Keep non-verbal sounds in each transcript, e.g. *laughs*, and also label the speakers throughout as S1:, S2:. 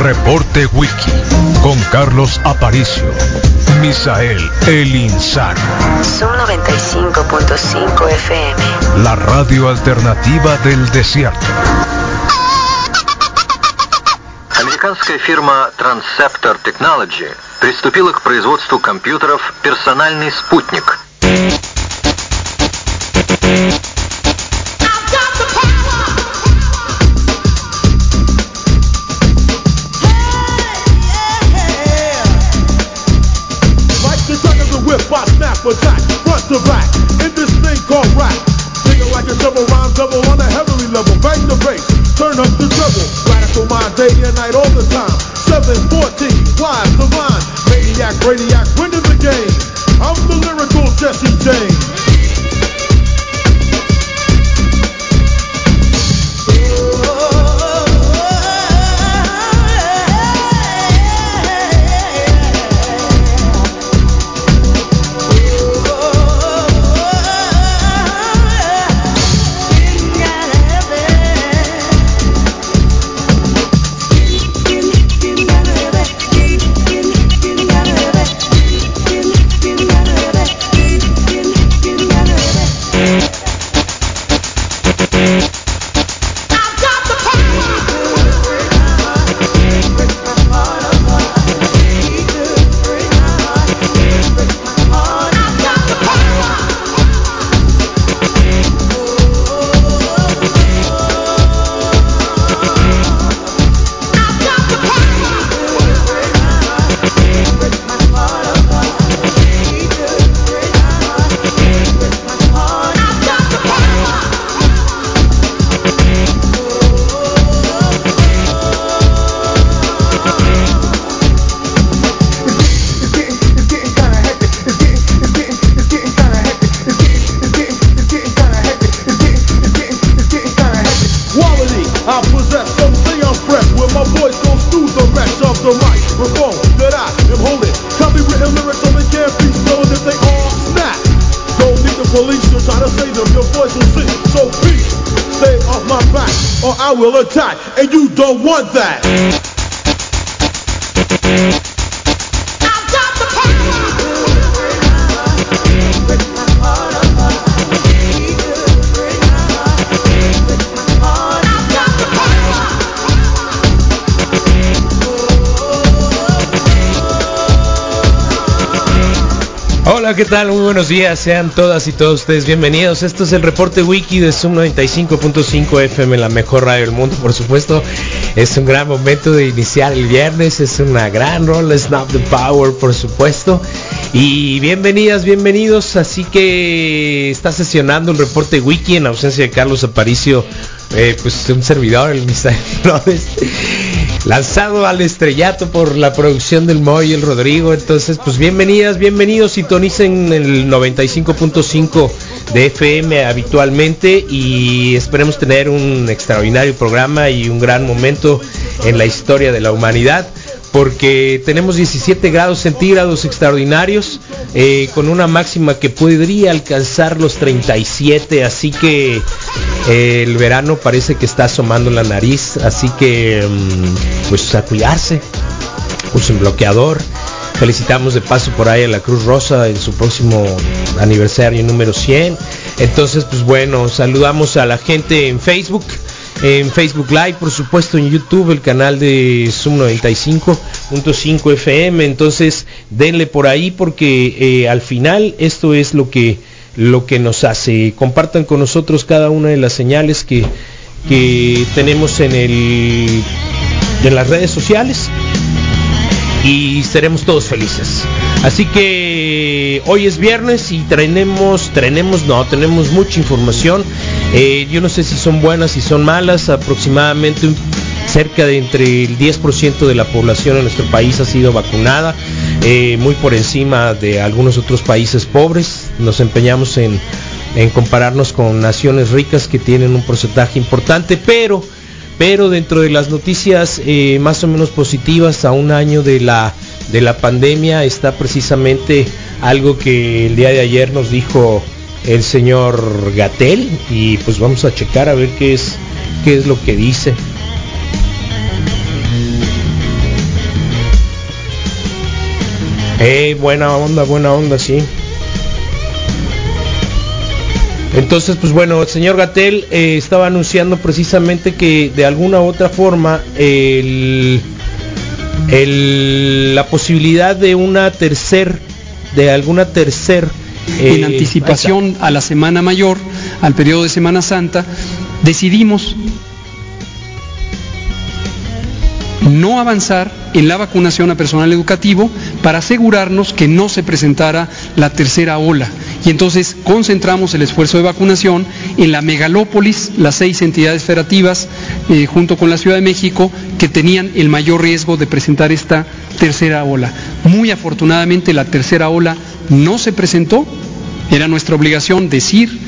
S1: Reporte Wiki con Carlos Aparicio. Misael El Insano.
S2: Son 95.5 FM.
S1: La radio alternativa del desierto.
S3: Американская фирма Transceptor Technology приступила к производству компьютеров «Персональный спутник».
S4: ¿Qué tal? Muy buenos días, sean todas y todos ustedes bienvenidos. Esto es el reporte wiki de Zoom 95.5 FM, la mejor radio del mundo, por supuesto. Es un gran momento de iniciar el viernes, es una gran rola, Snap the Power, por supuesto. Y bienvenidas, bienvenidos. Así que está sesionando el reporte wiki en ausencia de Carlos Aparicio, eh, pues un servidor, el Misael *laughs* Flores lanzado al estrellato por la producción del Moy y el Rodrigo. Entonces, pues bienvenidas, bienvenidos, sintonicen el 95.5 de FM habitualmente y esperemos tener un extraordinario programa y un gran momento en la historia de la humanidad. Porque tenemos 17 grados centígrados extraordinarios, eh, con una máxima que podría alcanzar los 37, así que eh, el verano parece que está asomando la nariz, así que mm, pues a cuidarse, usen bloqueador. Felicitamos de paso por ahí a la Cruz Rosa en su próximo aniversario número 100. Entonces, pues bueno, saludamos a la gente en Facebook, en Facebook Live, por supuesto en YouTube, el canal de Zoom 95.5 FM. Entonces, denle por ahí porque eh, al final esto es lo que lo que nos hace. Compartan con nosotros cada una de las señales que, que tenemos en el en las redes sociales y seremos todos felices. Así que hoy es viernes y tenemos, tenemos, no, tenemos mucha información. Eh, yo no sé si son buenas, si son malas, aproximadamente cerca de entre el 10% de la población en nuestro país ha sido vacunada, eh, muy por encima de algunos otros países pobres. Nos empeñamos en, en compararnos con naciones ricas que tienen un porcentaje importante, pero, pero dentro de las noticias eh, más o menos positivas a un año de la, de la pandemia está precisamente algo que el día de ayer nos dijo el señor Gatel y pues vamos a checar a ver qué es qué es lo que dice. Eh, buena onda, buena onda, sí. Entonces, pues bueno, el señor Gatel eh, estaba anunciando precisamente que de alguna u otra forma el, el- la posibilidad de una tercer, de alguna tercer
S5: en
S4: eh,
S5: anticipación a la Semana Mayor, al periodo de Semana Santa, decidimos no avanzar en la vacunación a personal educativo para asegurarnos que no se presentara la tercera ola. Y entonces concentramos el esfuerzo de vacunación en la megalópolis, las seis entidades federativas, eh, junto con la Ciudad de México, que tenían el mayor riesgo de presentar esta tercera ola. Muy afortunadamente la tercera ola no se presentó, era nuestra obligación decir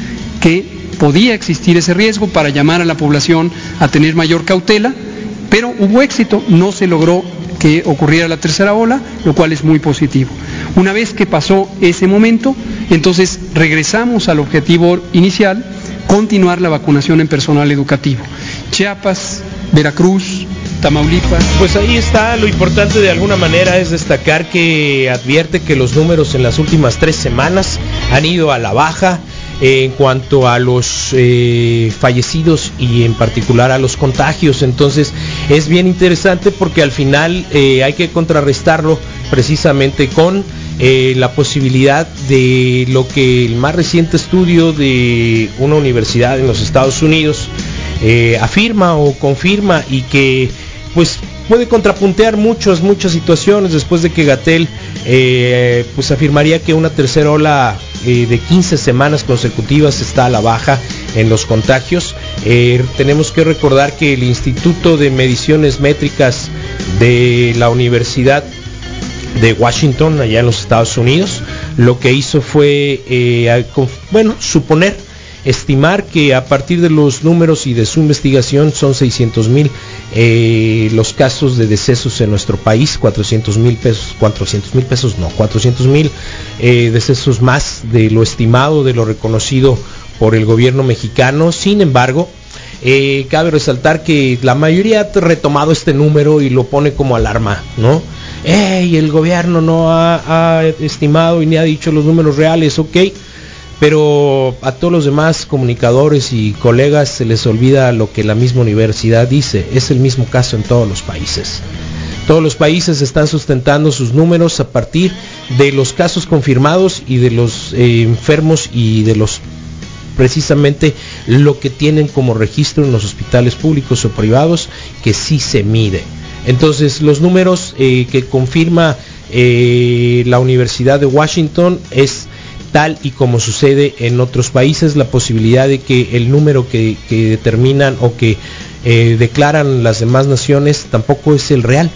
S5: que podía existir ese riesgo para llamar a la población a tener mayor cautela, pero hubo éxito, no se logró que ocurriera la tercera ola, lo cual es muy positivo. Una vez que pasó ese momento, entonces regresamos al objetivo inicial, continuar la vacunación en personal educativo. Chiapas, Veracruz, Tamaulipas.
S4: Pues ahí está, lo importante de alguna manera es destacar que advierte que los números en las últimas tres semanas han ido a la baja en cuanto a los eh, fallecidos y en particular a los contagios. Entonces es bien interesante porque al final eh, hay que contrarrestarlo precisamente con eh, la posibilidad de lo que el más reciente estudio de una universidad en los Estados Unidos afirma o confirma y que pues puede contrapuntear muchas muchas situaciones después de que Gatel eh, pues afirmaría que una tercera ola eh, de 15 semanas consecutivas está a la baja en los contagios. Eh, tenemos que recordar que el Instituto de Mediciones Métricas de la Universidad de Washington, allá en los Estados Unidos, lo que hizo fue, bueno, suponer, estimar que a partir de los números y de su investigación son 600 mil eh, los casos de decesos en nuestro país, 400 mil pesos, 400 mil pesos, no, 400 mil eh, decesos más de lo estimado, de lo reconocido por el gobierno mexicano. Sin embargo, eh, cabe resaltar que la mayoría ha retomado este número y lo pone como alarma, ¿no? ¡Ey! El gobierno no ha, ha estimado y ni ha dicho los números reales, ok. Pero a todos los demás comunicadores y colegas se les olvida lo que la misma universidad dice. Es el mismo caso en todos los países. Todos los países están sustentando sus números a partir de los casos confirmados y de los eh, enfermos y de los precisamente lo que tienen como registro en los hospitales públicos o privados que sí se mide. Entonces los números eh, que confirma eh, la Universidad de Washington es tal y como sucede en otros países la posibilidad de que el número que, determinan o que eh, declaran las demás naciones tampoco es el real.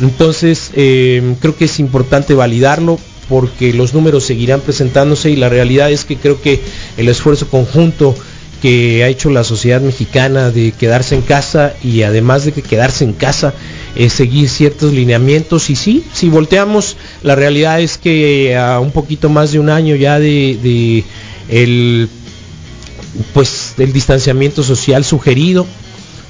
S4: Entonces eh, creo que es importante validarlo porque los números seguirán presentándose y la realidad es que creo que el esfuerzo conjunto que ha hecho la sociedad mexicana de quedarse en casa y además de que quedarse en casa es seguir ciertos lineamientos. Y sí, si volteamos la realidad es que a un poquito más de un año ya de, de el pues del distanciamiento social sugerido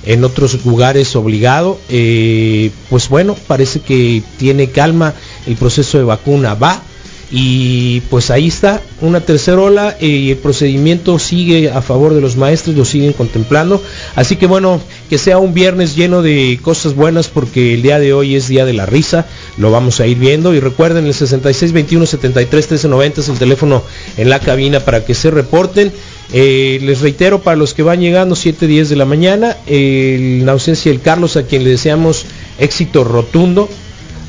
S4: en otros lugares obligado eh, pues bueno parece que tiene calma el proceso de vacuna. Va y pues ahí está una tercera ola eh, y el procedimiento sigue a favor de los maestros lo siguen contemplando. Así que bueno que sea un viernes lleno de cosas buenas porque el día de hoy es día de la risa lo vamos a ir viendo. Y recuerden el 66 21 73 13 90 es el teléfono en la cabina para que se reporten. Eh, les reitero para los que van llegando 7 10 de la mañana eh, en ausencia del Carlos a quien le deseamos éxito rotundo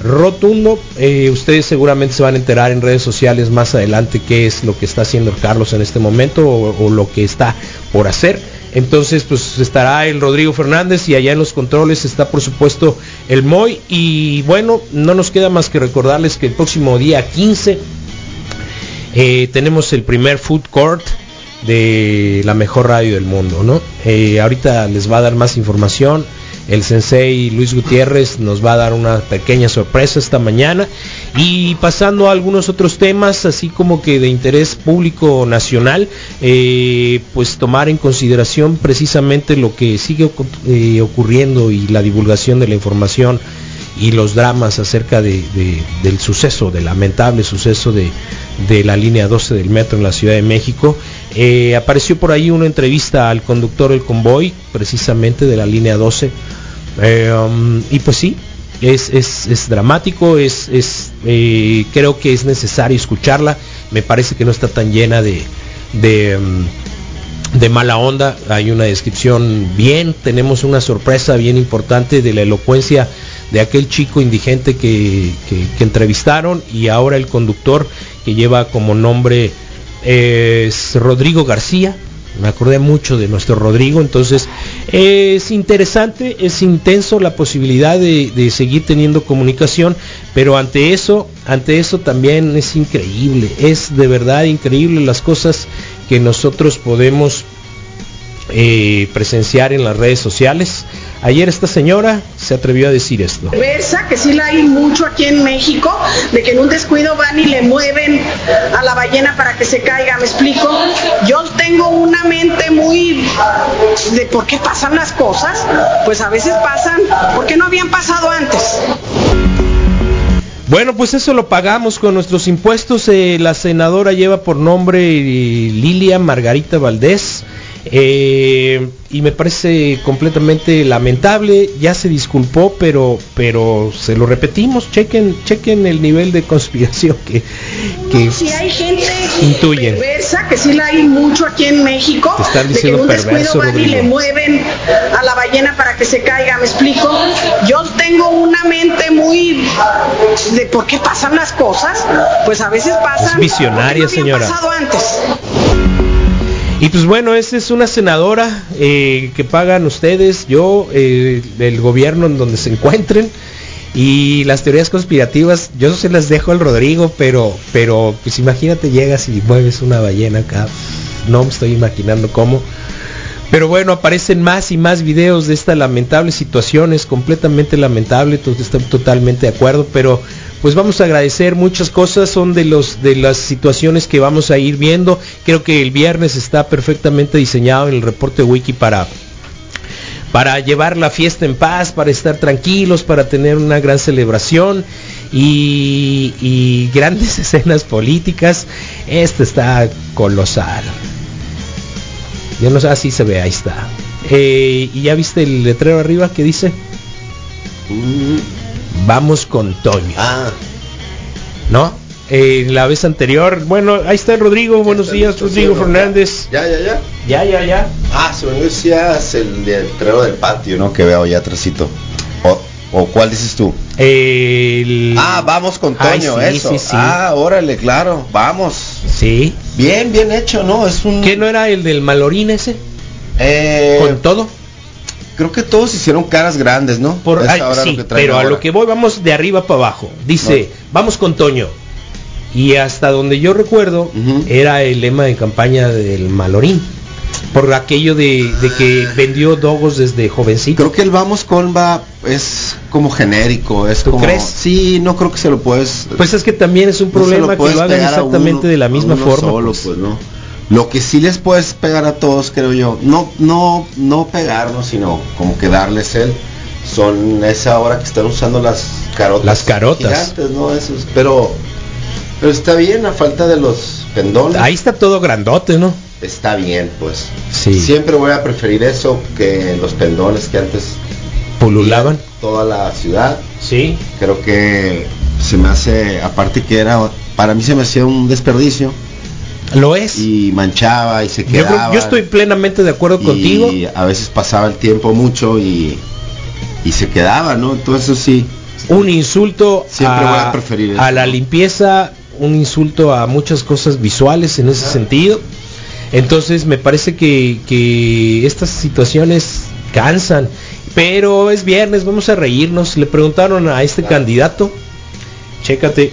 S4: rotundo. Eh, ustedes seguramente se van a enterar en redes sociales más adelante qué es lo que está haciendo Carlos en este momento o, o lo que está por hacer. Entonces, pues estará el Rodrigo Fernández y allá en los controles está por supuesto el Moy. Y bueno, no nos queda más que recordarles que el próximo día 15 eh, tenemos el primer food court de la mejor radio del mundo, ¿no? Eh, ahorita les va a dar más información. El sensei Luis Gutiérrez nos va a dar una pequeña sorpresa esta mañana. Y pasando a algunos otros temas, así como que de interés público nacional, eh, pues tomar en consideración precisamente lo que sigue eh, ocurriendo y la divulgación de la información y los dramas acerca de, de, del suceso, del lamentable suceso de, de, la línea 12 del metro en la Ciudad de México. Eh, apareció por ahí una entrevista al conductor del convoy, precisamente de la línea 12. Eh, um, y pues sí, es, es, es dramático, es, es eh, creo que es necesario escucharla. Me parece que no está tan llena de, um, de mala onda, hay una descripción bien, tenemos una sorpresa bien importante de la elocuencia de aquel chico indigente que, que, que entrevistaron y ahora el conductor que lleva como nombre es Rodrigo García, me acordé mucho de nuestro Rodrigo, entonces es interesante, es intenso la posibilidad de, seguir teniendo comunicación, pero ante eso, ante eso también es increíble, es de verdad increíble las cosas que nosotros podemos eh, presenciar en las redes sociales. Ayer esta señora se atrevió a decir esto.
S6: Versa, que sí la hay mucho aquí en México, de que en un descuido van y le mueven a la ballena para que se caiga, ¿me explico? Yo tengo una mente muy de por qué pasan las cosas, pues a veces pasan, porque no habían pasado antes.
S4: Bueno, pues eso lo pagamos con nuestros impuestos. Eh, la senadora lleva por nombre eh, Lilia Margarita Valdés. Eh, y me parece completamente lamentable, ya se disculpó, pero pero se lo repetimos, chequen chequen el nivel de conspiración que, que
S6: no, si hay gente
S4: intuyen.
S6: perversa, que sí la hay mucho aquí en México,
S4: Te están
S6: de que
S4: diciendo
S6: un
S4: perverso,
S6: descuido van y le mueven a la ballena para que se caiga, ¿me explico? Yo tengo una mente muy de por qué pasan las cosas, pues a veces pasan
S4: Es visionaria,
S6: no
S4: señora.
S6: pasado antes.
S4: Y pues bueno, esa es una senadora eh, que pagan ustedes, yo, eh, el gobierno en donde se encuentren. Y las teorías conspirativas, yo se las dejo al Rodrigo, pero, pero pues imagínate llegas y mueves una ballena acá. No me estoy imaginando cómo. Pero bueno, aparecen más y más videos de esta lamentable situación, es completamente lamentable, están totalmente de acuerdo, pero pues vamos a agradecer muchas cosas, son de los de las situaciones que vamos a ir viendo. Creo que el viernes está perfectamente diseñado en el reporte wiki para para llevar la fiesta en paz, para estar tranquilos, para tener una gran celebración y, grandes *laughs* escenas políticas. Este está colosal. Yo no sé, así se ve, ahí está. Eh, ¿Y ya viste el letrero arriba que dice? Vamos con Toño.
S7: Ah,
S4: ¿No? Eh, la vez anterior, bueno, ahí está el Rodrigo, buenos
S7: está
S4: días, Rodrigo. Fernández.
S7: Ya, ya, ya.
S4: Ya, ya, ya.
S7: Ah, se me decías el letrero del patio, ¿no? Que veo allá atrásito. O, o cuál dices tú?
S4: El...
S7: Ah, vamos con
S4: Ay,
S7: Toño,
S4: sí,
S7: eso.
S4: sí, sí.
S7: Ah, órale, claro, vamos.
S4: Sí.
S7: Bien, bien hecho, ¿no? Es un...
S4: ¿Qué no era el del Malorín ese?
S7: Eh,
S4: ¿Con todo?
S7: Creo que todos hicieron caras grandes, ¿no?
S4: Por, ay,
S7: ahora
S4: sí,
S7: lo que
S4: pero a lo que voy vamos de arriba para abajo. Dice, vamos con Toño. Y hasta donde yo recuerdo era el lema de campaña del Malorín. Por aquello de, de que vendió dogos desde jovencito.
S7: Creo que el vamos con va es como genérico, es
S4: ¿Tú
S7: como
S4: crees?
S7: Sí, no creo que se lo puedes
S4: Pues es que también es un
S7: no
S4: problema que lo hagan exactamente
S7: uno-
S4: de la misma forma.
S7: solo,
S4: pues.
S7: pues, no. Lo que sí les puedes pegar a todos, creo yo, no no no pegarnos, sino como que darles el son esa hora que están usando las carotas.
S4: Las carotas.
S7: Gigantes, no esos, pero pero está bien a falta de los pendones.
S4: Ahí está todo grandote, ¿no?
S7: Está bien, pues.
S4: Sí.
S7: Siempre voy a preferir eso que los pendones que antes
S4: Pululaban.
S7: toda la ciudad.
S4: Sí.
S7: Creo que se me hace, aparte que era, para mí se me hacía un desperdicio
S4: Lo es.
S7: y manchaba y se
S4: yo, creo-
S7: quedaba.
S4: yo estoy plenamente de acuerdo
S7: y
S4: contigo.
S7: a veces pasaba el tiempo mucho y, y se quedaba, ¿no? Entonces eso sí.
S4: un insulto
S7: Siempre voy
S4: a,
S7: a preferir
S4: a la limpieza, un insulto a muchas cosas visuales en ese sentido. Entonces me parece que, que estas situaciones cansan. Pero es viernes, vamos a reírnos. Le preguntaron a este candidato, chécate,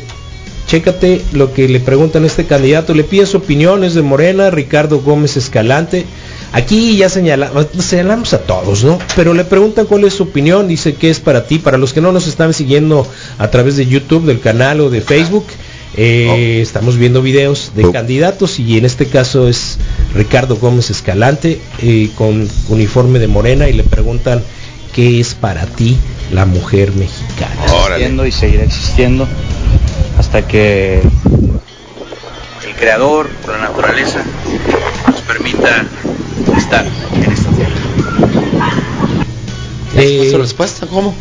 S4: chécate lo que le preguntan a este candidato. Le piden su opinión, es de Morena, Ricardo Gómez Escalante. Aquí ya señala, señalamos a todos, ¿no? Pero le preguntan cuál es su opinión, dice que es para ti, para los que no nos están siguiendo a través de YouTube, del canal o de Facebook. eh, Estamos viendo videos de
S7: Oh.
S4: candidatos y en este caso es Ricardo Gómez Escalante eh, con uniforme de morena y le preguntan qué es para ti la mujer mexicana.
S8: existiendo y seguirá existiendo hasta que el creador o la naturaleza nos permita estar en esta tierra.
S4: Eh,
S7: ¿Su respuesta? ¿Cómo?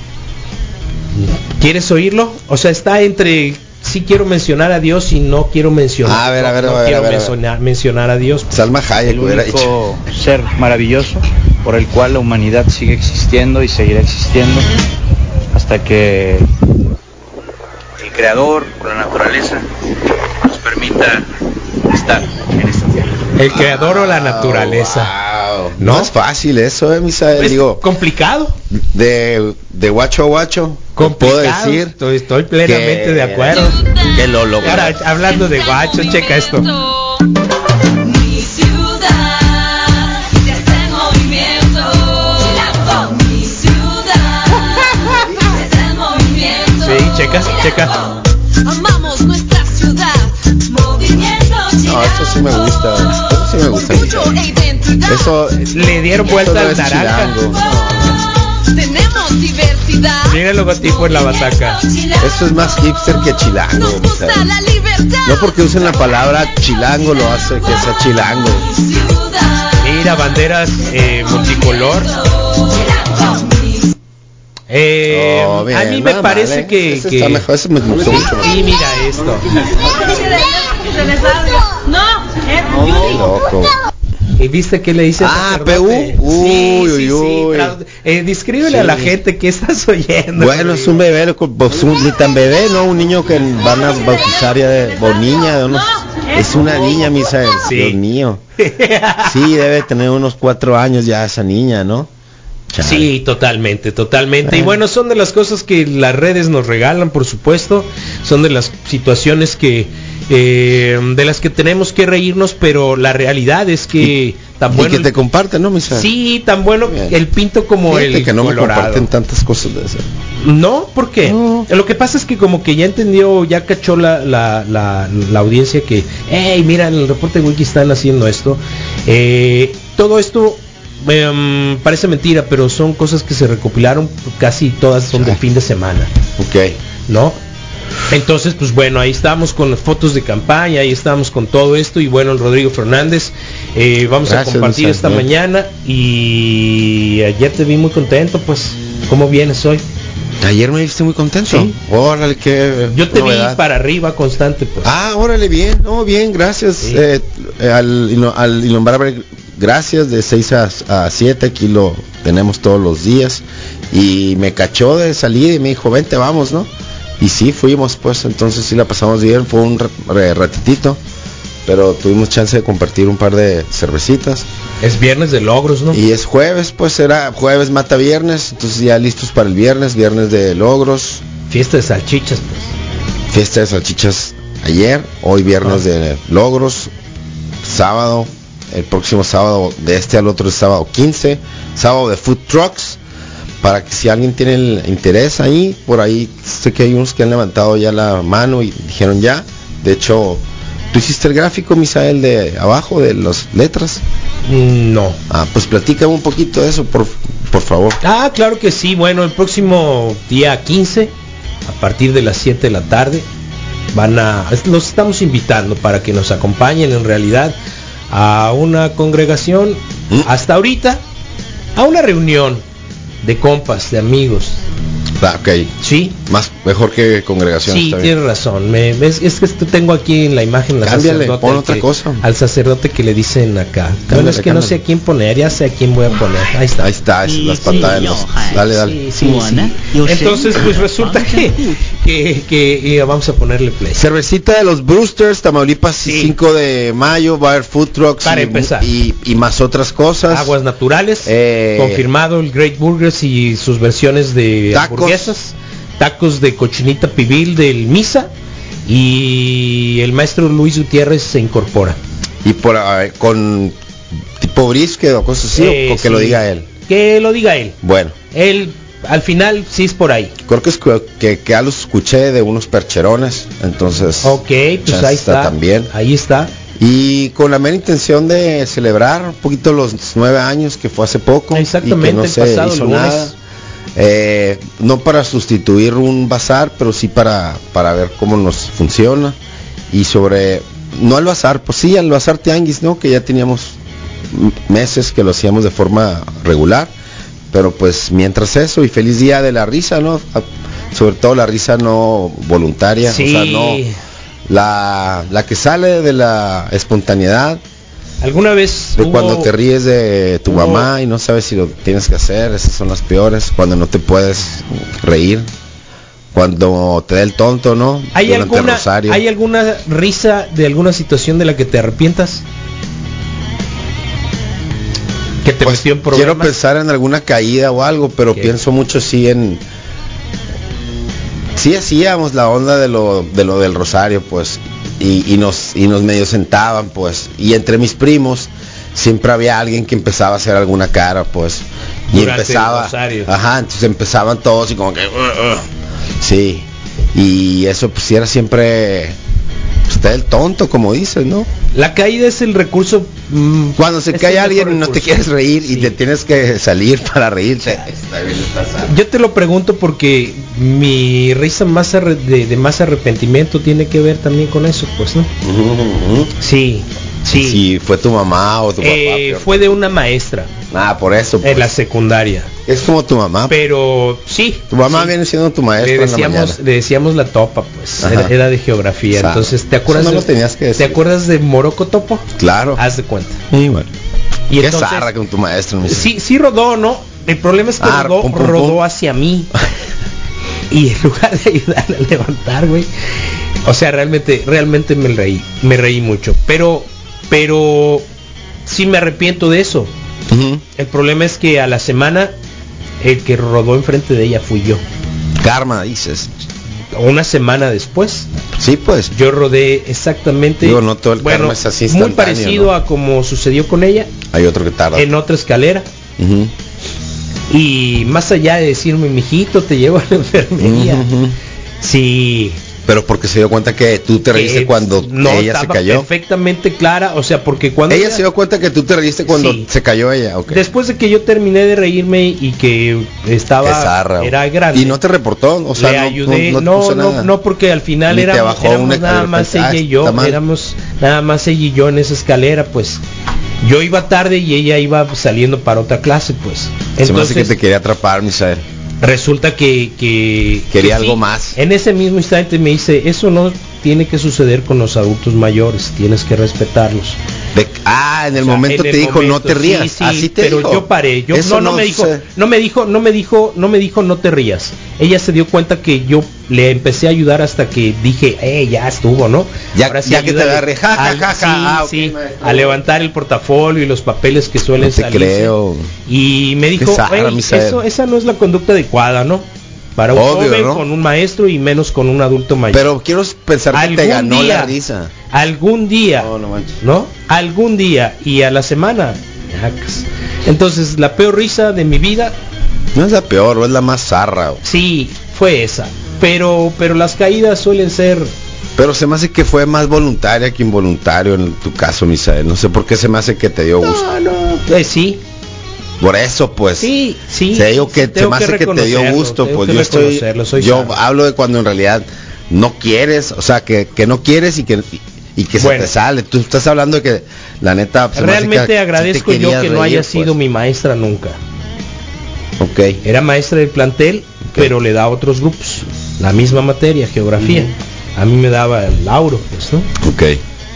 S4: ¿Quieres oírlo? O sea, está entre sí quiero mencionar a Dios y no quiero mencionar.
S7: A ver, a ver,
S4: no, no
S7: a ver,
S4: quiero
S7: a ver, a ver.
S4: mencionar, mencionar a Dios.
S7: Salma Hayek
S8: El único ser maravilloso por el cual la humanidad sigue existiendo y seguirá existiendo hasta que creador o la naturaleza nos permita estar en esta tierra.
S4: El creador o la naturaleza.
S7: Wow.
S4: ¿No?
S7: No es fácil eso, eh, Misael.
S4: Es
S7: Digo,
S4: complicado.
S7: de, de guacho a guacho,
S4: Complicado.
S7: puedo decir
S4: Estoy, estoy plenamente
S7: que-
S4: de acuerdo.
S7: que lo logró.
S4: Ahora, hablando de guacho, checa esto. Checa, checa.
S9: Amamos nuestra ciudad. Movimiento
S7: No, eso sí me gusta. Eso sí me gusta.
S9: E.
S7: Eso
S4: Le dieron vuelta al naranja.
S9: Tenemos diversidad.
S4: Mira el logotipo en la bataca.
S7: Eso es más hipster que chilango,
S9: Nos gusta
S7: Misael.
S9: la libertad.
S7: No porque usen la palabra chilango lo hace que sea chilango.
S4: Mira, banderas eh, multicolor. Eh,
S7: Oh, bien,
S4: a mí me parece
S7: mal, ¿eh?
S4: que,
S7: Ese
S4: que-
S7: está mejor, ese me gustó mucho más.
S4: y mira esto.
S7: Qué loco.
S4: ¿Y viste qué le dice
S7: Ah? PU. Uy,
S4: sí,
S7: uy,
S4: sí, sí,
S7: uy.
S4: tradu- eh, descríbele a
S7: Sí.
S4: la gente que estás oyendo.
S7: Bueno, es un bebé, pues un, ni tan bebé, ¿no? Un niño que van a bautizar ya de, o niña, de unos, es una niña, Misael,
S4: Sí.
S7: Dios mío. *laughs* Sí, debe tener unos cuatro años ya esa niña, ¿no?
S4: Sí, totalmente, totalmente. Y bueno, son de las cosas que las redes nos regalan, por supuesto. Son de las situaciones que eh, de las que tenemos que reírnos, pero la realidad es que tan
S7: Y
S4: bueno.
S7: que te comparten, ¿no, Misael?
S4: Sí, tan bueno
S7: Bien.
S4: el pinto como
S7: Fíjate
S4: el
S7: que no me
S4: colorado.
S7: comparten tantas cosas de eso.
S4: No, ¿por qué? Lo que pasa es que como que ya entendió, ya cachó la, la, la, la audiencia que, hey, mira, en el reporte wiki están haciendo esto. Eh, todo esto em, parece mentira, pero son cosas que se recopilaron, casi todas son del
S7: Ah.
S4: fin de semana,
S7: Ok.
S4: ¿no? Entonces, pues bueno, ahí estamos con las fotos de campaña, ahí estamos con todo esto y bueno, Rodrigo Fernández, eh, vamos
S7: Gracias,
S4: a compartir esta mañana y ayer te vi muy contento, pues, ¿cómo vienes hoy?
S7: Ayer me viste muy contento.
S4: Sí.
S7: Órale, qué
S4: Yo te
S7: novedad.
S4: vi para arriba constante, pues.
S7: Ah, órale, bien, no, bien, gracias.
S4: Sí.
S7: Eh, eh, al, al Ilombarber, gracias, de 6 a, a 7, aquí lo tenemos todos los días. Y me cachó de salir y me dijo, vente, vamos, ¿no? Y sí, fuimos, pues, entonces sí la pasamos bien, fue un ratitito, pero tuvimos chance de compartir un par de cervecitas.
S4: Es viernes de logros, ¿no?
S7: Y es jueves, pues será jueves mata viernes, entonces ya listos para el viernes, viernes de logros,
S4: Fiesta de salchichas, pues.
S7: fiesta de salchichas ayer, hoy viernes de logros, sábado, el próximo sábado de este al otro es sábado 15, sábado de food trucks, para que si alguien tiene el interés ahí, por ahí sé que hay unos que han levantado ya la mano y dijeron ya, de hecho, tú hiciste el gráfico, Misael, de abajo de las letras,
S4: Mm, No.
S7: ah, pues platícame un poquito de eso, por, por favor.
S4: Ah, claro que sí. Bueno, el próximo día 15, a partir de las 7 de la tarde, van a... Los estamos invitando para que nos acompañen en realidad a una congregación,
S7: ¿Mm?
S4: hasta ahorita, a una reunión de compas, de amigos.
S7: Ah, ok.
S4: Sí,
S7: Más mejor que congregación.
S4: sí, tienes razón. Me, es, es que tengo aquí en la imagen al
S7: Cámbiale,
S4: sacerdote
S7: pon
S4: al
S7: otra
S4: que-
S7: cosa.
S4: al sacerdote que le dicen acá. Bueno, es que no sé a quién poner, ya sé a quién voy a poner. Ahí está.
S7: Ahí está, esas las pantallas. Dale, dale.
S4: Sí, sí, sí. Entonces, pues resulta que, que, que eh, vamos a ponerle play.
S7: Cervecita de los Brewsters, Tamaulipas, 5 de mayo, va a haber food trucks
S4: Para
S7: y,
S4: empezar.
S7: y, y más otras cosas.
S4: Aguas naturales,
S7: Eh,
S4: confirmado el Great Burgers y sus versiones de
S7: Tacos.
S4: hamburguesas, tacos de cochinita pibil del Misa y el maestro Luis Gutiérrez se incorpora.
S7: Y por ahí, con tipo brisket o cosas así,
S4: Eh,
S7: o que lo diga él.
S4: Que lo diga él.
S7: Bueno,
S4: Él al final sí es por ahí.
S7: creo que, es que, que, ya los escuché de unos percherones, entonces.
S4: Ok, pues ahí está.
S7: También.
S4: Ahí está.
S7: Y con la mera intención de celebrar un poquito los nueve años que fue hace poco.
S4: Exactamente,
S7: y que no
S4: el
S7: se
S4: pasado
S7: hizo
S4: lunes.
S7: nada. Eh, no para sustituir un bazar, pero sí para, para ver cómo nos funciona. Y sobre, no al bazar, pues sí, al bazar tianguis, ¿no? Que ya teníamos meses que lo hacíamos de forma regular. Pero pues mientras eso, y feliz día de la risa, ¿no? Sobre todo la risa no voluntaria,
S4: Sí.
S7: o sea, no la, la que sale de la espontaneidad,
S4: ¿Alguna vez
S7: de
S4: hubo-
S7: cuando te ríes de tu
S4: hubo-
S7: mamá y no sabes si lo tienes que hacer, esas son las peores, cuando no te puedes reír, cuando te da el tonto, ¿no?
S4: ¿Hay
S7: Durante
S4: alguna,
S7: rosario.
S4: ¿Hay alguna risa de alguna situación de la que te arrepientas? Que te metió en
S7: Pues, Quiero pensar en alguna caída o algo, pero pienso mucho sí en sí hacíamos la onda de lo de lo del rosario, pues y, y nos y nos medio sentaban, pues y entre mis primos siempre había alguien que empezaba a hacer alguna cara, pues y
S4: Durante
S7: empezaba, ajá, entonces empezaban todos y como que "Uh, uh". sí y eso pues era siempre usted el tonto como dices, ¿no?
S4: La caída es el recurso. Mm,
S7: Cuando se
S4: es
S7: cae alguien y no te
S4: recurso.
S7: quieres reír y te tienes que salir *laughs* para reírte.
S4: Yo te lo pregunto porque mi risa más de, de más arrepentimiento tiene que ver también con eso, pues, ¿no? Sí, sí.
S7: Si fue tu mamá o tu papá.
S4: Eh,
S7: peor.
S4: fue de una maestra
S7: Ah, por eso. pues.
S4: en la secundaria.
S7: Es como tu mamá.
S4: Pero sí.
S7: tu mamá
S4: sí.
S7: viene siendo tu maestra
S4: le
S7: en la
S4: decíamos,
S7: mañana.
S4: le decíamos la topa, pues. Era, era de geografía.
S7: O sea,
S4: Entonces, ¿te acuerdas
S7: no
S4: de,
S7: lo tenías que
S4: ¿Te
S7: decir.
S4: acuerdas de Moroco Topo?
S7: Claro.
S4: Haz de cuenta.
S7: Bueno.
S4: Y
S7: Qué
S4: entonces,
S7: zarra con tu maestro. dice.
S4: sí, sí rodó, ¿no? El problema es que
S7: Ah,
S4: rodó,
S7: pum, pum,
S4: rodó
S7: pum.
S4: hacia mí. y en lugar de ayudarle a levantar, güey. O sea, realmente, realmente me reí. Me reí mucho. Pero, pero sí me arrepiento de eso. El problema es que a la semana el que rodó enfrente de ella fui yo.
S7: Karma, dices.
S4: Una semana después,
S7: Sí, pues.
S4: yo rodé exactamente.
S7: Digo, no todo el
S4: bueno,
S7: karma es así
S4: muy parecido
S7: ¿no?
S4: a como sucedió con ella
S7: Hay otro que tarda.
S4: en otra escalera. Y más allá de decirme, mijito, te llevo a la enfermería. Sí.
S7: Pero porque se dio cuenta que tú te reíste cuando
S4: no
S7: ella se cayó.
S4: perfectamente clara, o sea, porque cuando
S7: Ella
S4: ella-
S7: se dio cuenta que tú te reíste cuando
S4: Sí.
S7: se cayó ella. ok.
S4: después de que yo terminé de reírme y que estaba
S7: zarra,
S4: era grande.
S7: Y no te reportó, o sea,
S4: le
S7: no,
S4: ayudé,
S7: no,
S4: no,
S7: no,
S4: no, porque al final
S7: Ni
S4: éramos,
S7: bajó
S4: éramos
S7: una
S4: nada más ella y yo, éramos nada más ella y yo en esa escalera, pues yo iba tarde y ella iba saliendo para otra clase, pues.
S7: Se me hace
S4: Entonces
S7: que te quería atrapar, Misael.
S4: Resulta que, que
S7: Quería
S4: que
S7: algo más.
S4: En ese mismo instante me dice, eso no tiene que suceder con los adultos mayores, tienes que respetarlos.
S7: De- ah, en el
S4: O sea,
S7: momento
S4: en
S7: te dijo no te rías.
S4: sí, sí,
S7: Así te
S4: pero
S7: dijo.
S4: yo paré. Yo
S7: Eso
S4: no, no, me dijo, no me dijo, no me dijo, no me dijo no te rías. Ella se dio cuenta que yo le empecé a ayudar hasta que dije, eh, ya estuvo, ¿no?
S7: Ya- ya que te agarré, ja,
S4: sí,
S7: ah,
S4: sí, a levantar el portafolio y los papeles que suelen
S7: No te
S4: salir.
S7: creo.
S4: Y me dijo, eso, esa no es la conducta adecuada, ¿no? Para un
S7: Obvio,
S4: joven
S7: ¿no?
S4: con un maestro y menos con un adulto mayor.
S7: Pero quiero pensar que te ganó
S4: día.
S7: la risa.
S4: Algún día,
S7: No, no manches.
S4: ¿no? Algún día y a la semana. Entonces, la peor risa de mi vida,
S7: No es la peor, o es la más zarra.
S4: sí, fue esa. Pero, pero las caídas suelen ser,
S7: Pero se me hace que fue más voluntaria que involuntario en tu caso, Misael. No sé por qué se me hace que te dio gusto.
S4: no, no, eh, sí,
S7: Por eso, pues.
S4: sí, sí.
S7: Se digo que me hace que, te dio gusto, pues yo estoy, yo
S4: sano.
S7: hablo de cuando en realidad no quieres, o sea, que, que no quieres y que y que
S4: Bueno.
S7: se te sale. Tú estás hablando de que la neta hace
S4: Realmente
S7: que
S4: agradezco yo que no haya
S7: pues.
S4: sido mi maestra nunca.
S7: Ok.
S4: Era maestra del plantel, pero le da a otros grupos. la misma materia, geografía. A mí me daba el lauro, pues, ¿no?
S7: Ok.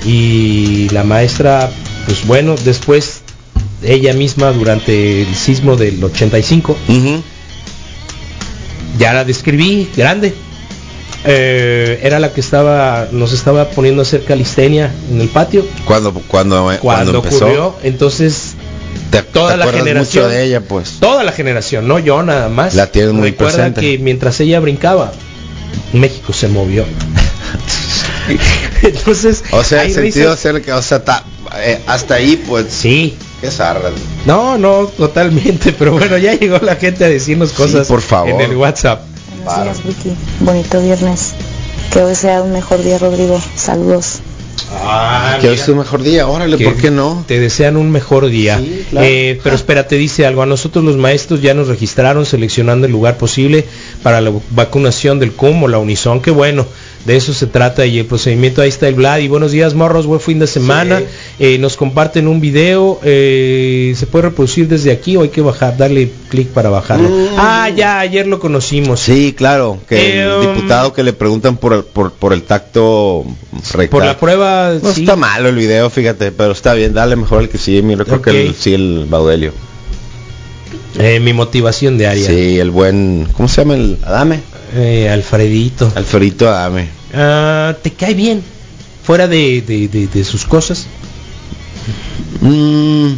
S4: y la maestra, pues bueno, después ella misma durante el sismo del 85, ya la describí grande. Eh, era la que estaba, nos estaba poniendo a hacer calistenia en el patio
S7: Cuando, cuando,
S4: cuando,
S7: cuando empezó,
S4: ocurrió. Entonces
S7: te,
S4: toda
S7: te
S4: la generación-
S7: mucho de ella, pues.
S4: toda la generación, no yo nada más.
S7: La tienes muy
S4: Recuerda
S7: presente.
S4: que mientras ella brincaba, México se movió. *laughs* Entonces,
S7: O sea, el sentido cerca, o sea, ta- eh, hasta ahí, pues.
S4: Sí.
S7: Qué zarra.
S4: No, no, totalmente, pero bueno, ya llegó la gente a decirnos cosas
S7: por favor.
S4: en el WhatsApp.
S10: Buenos días, Vicky. Bonito viernes. Que hoy sea un mejor día, Rodrigo. Saludos.
S7: que hoy es tu mejor día, órale, ¿por qué no?
S4: Te desean un mejor día.
S7: Sí, claro.
S4: Eh, pero espera, te dice algo. A nosotros los maestros ya nos registraron seleccionando el lugar posible para la vacunación del CUM o la Unison. Qué bueno. De eso se trata y el procedimiento ahí está el Vlad. Y buenos días, morros. Buen fin de semana. Eh, nos comparten un video. eh, se puede reproducir desde aquí o hay que bajar, darle clic para bajarlo. Ah, ya, ayer lo conocimos.
S7: Sí, claro, que
S4: Eh,
S7: el
S4: um,
S7: diputado que le preguntan por el, por, por el tacto rectal.
S4: Por la prueba,
S7: No
S4: sí.
S7: está malo el video, fíjate, pero está bien, dale mejor el que sigue, mira, creo
S4: Ok.
S7: que el, sí el Baudelio.
S4: Eh, mi motivación diaria.
S7: Sí, el buen, ¿cómo se llama el Adame?
S4: Eh, Alfredito.
S7: Alfredito Adame.
S4: Ah, ¿Te cae bien? Fuera de, de- de- de sus cosas.
S7: Mm.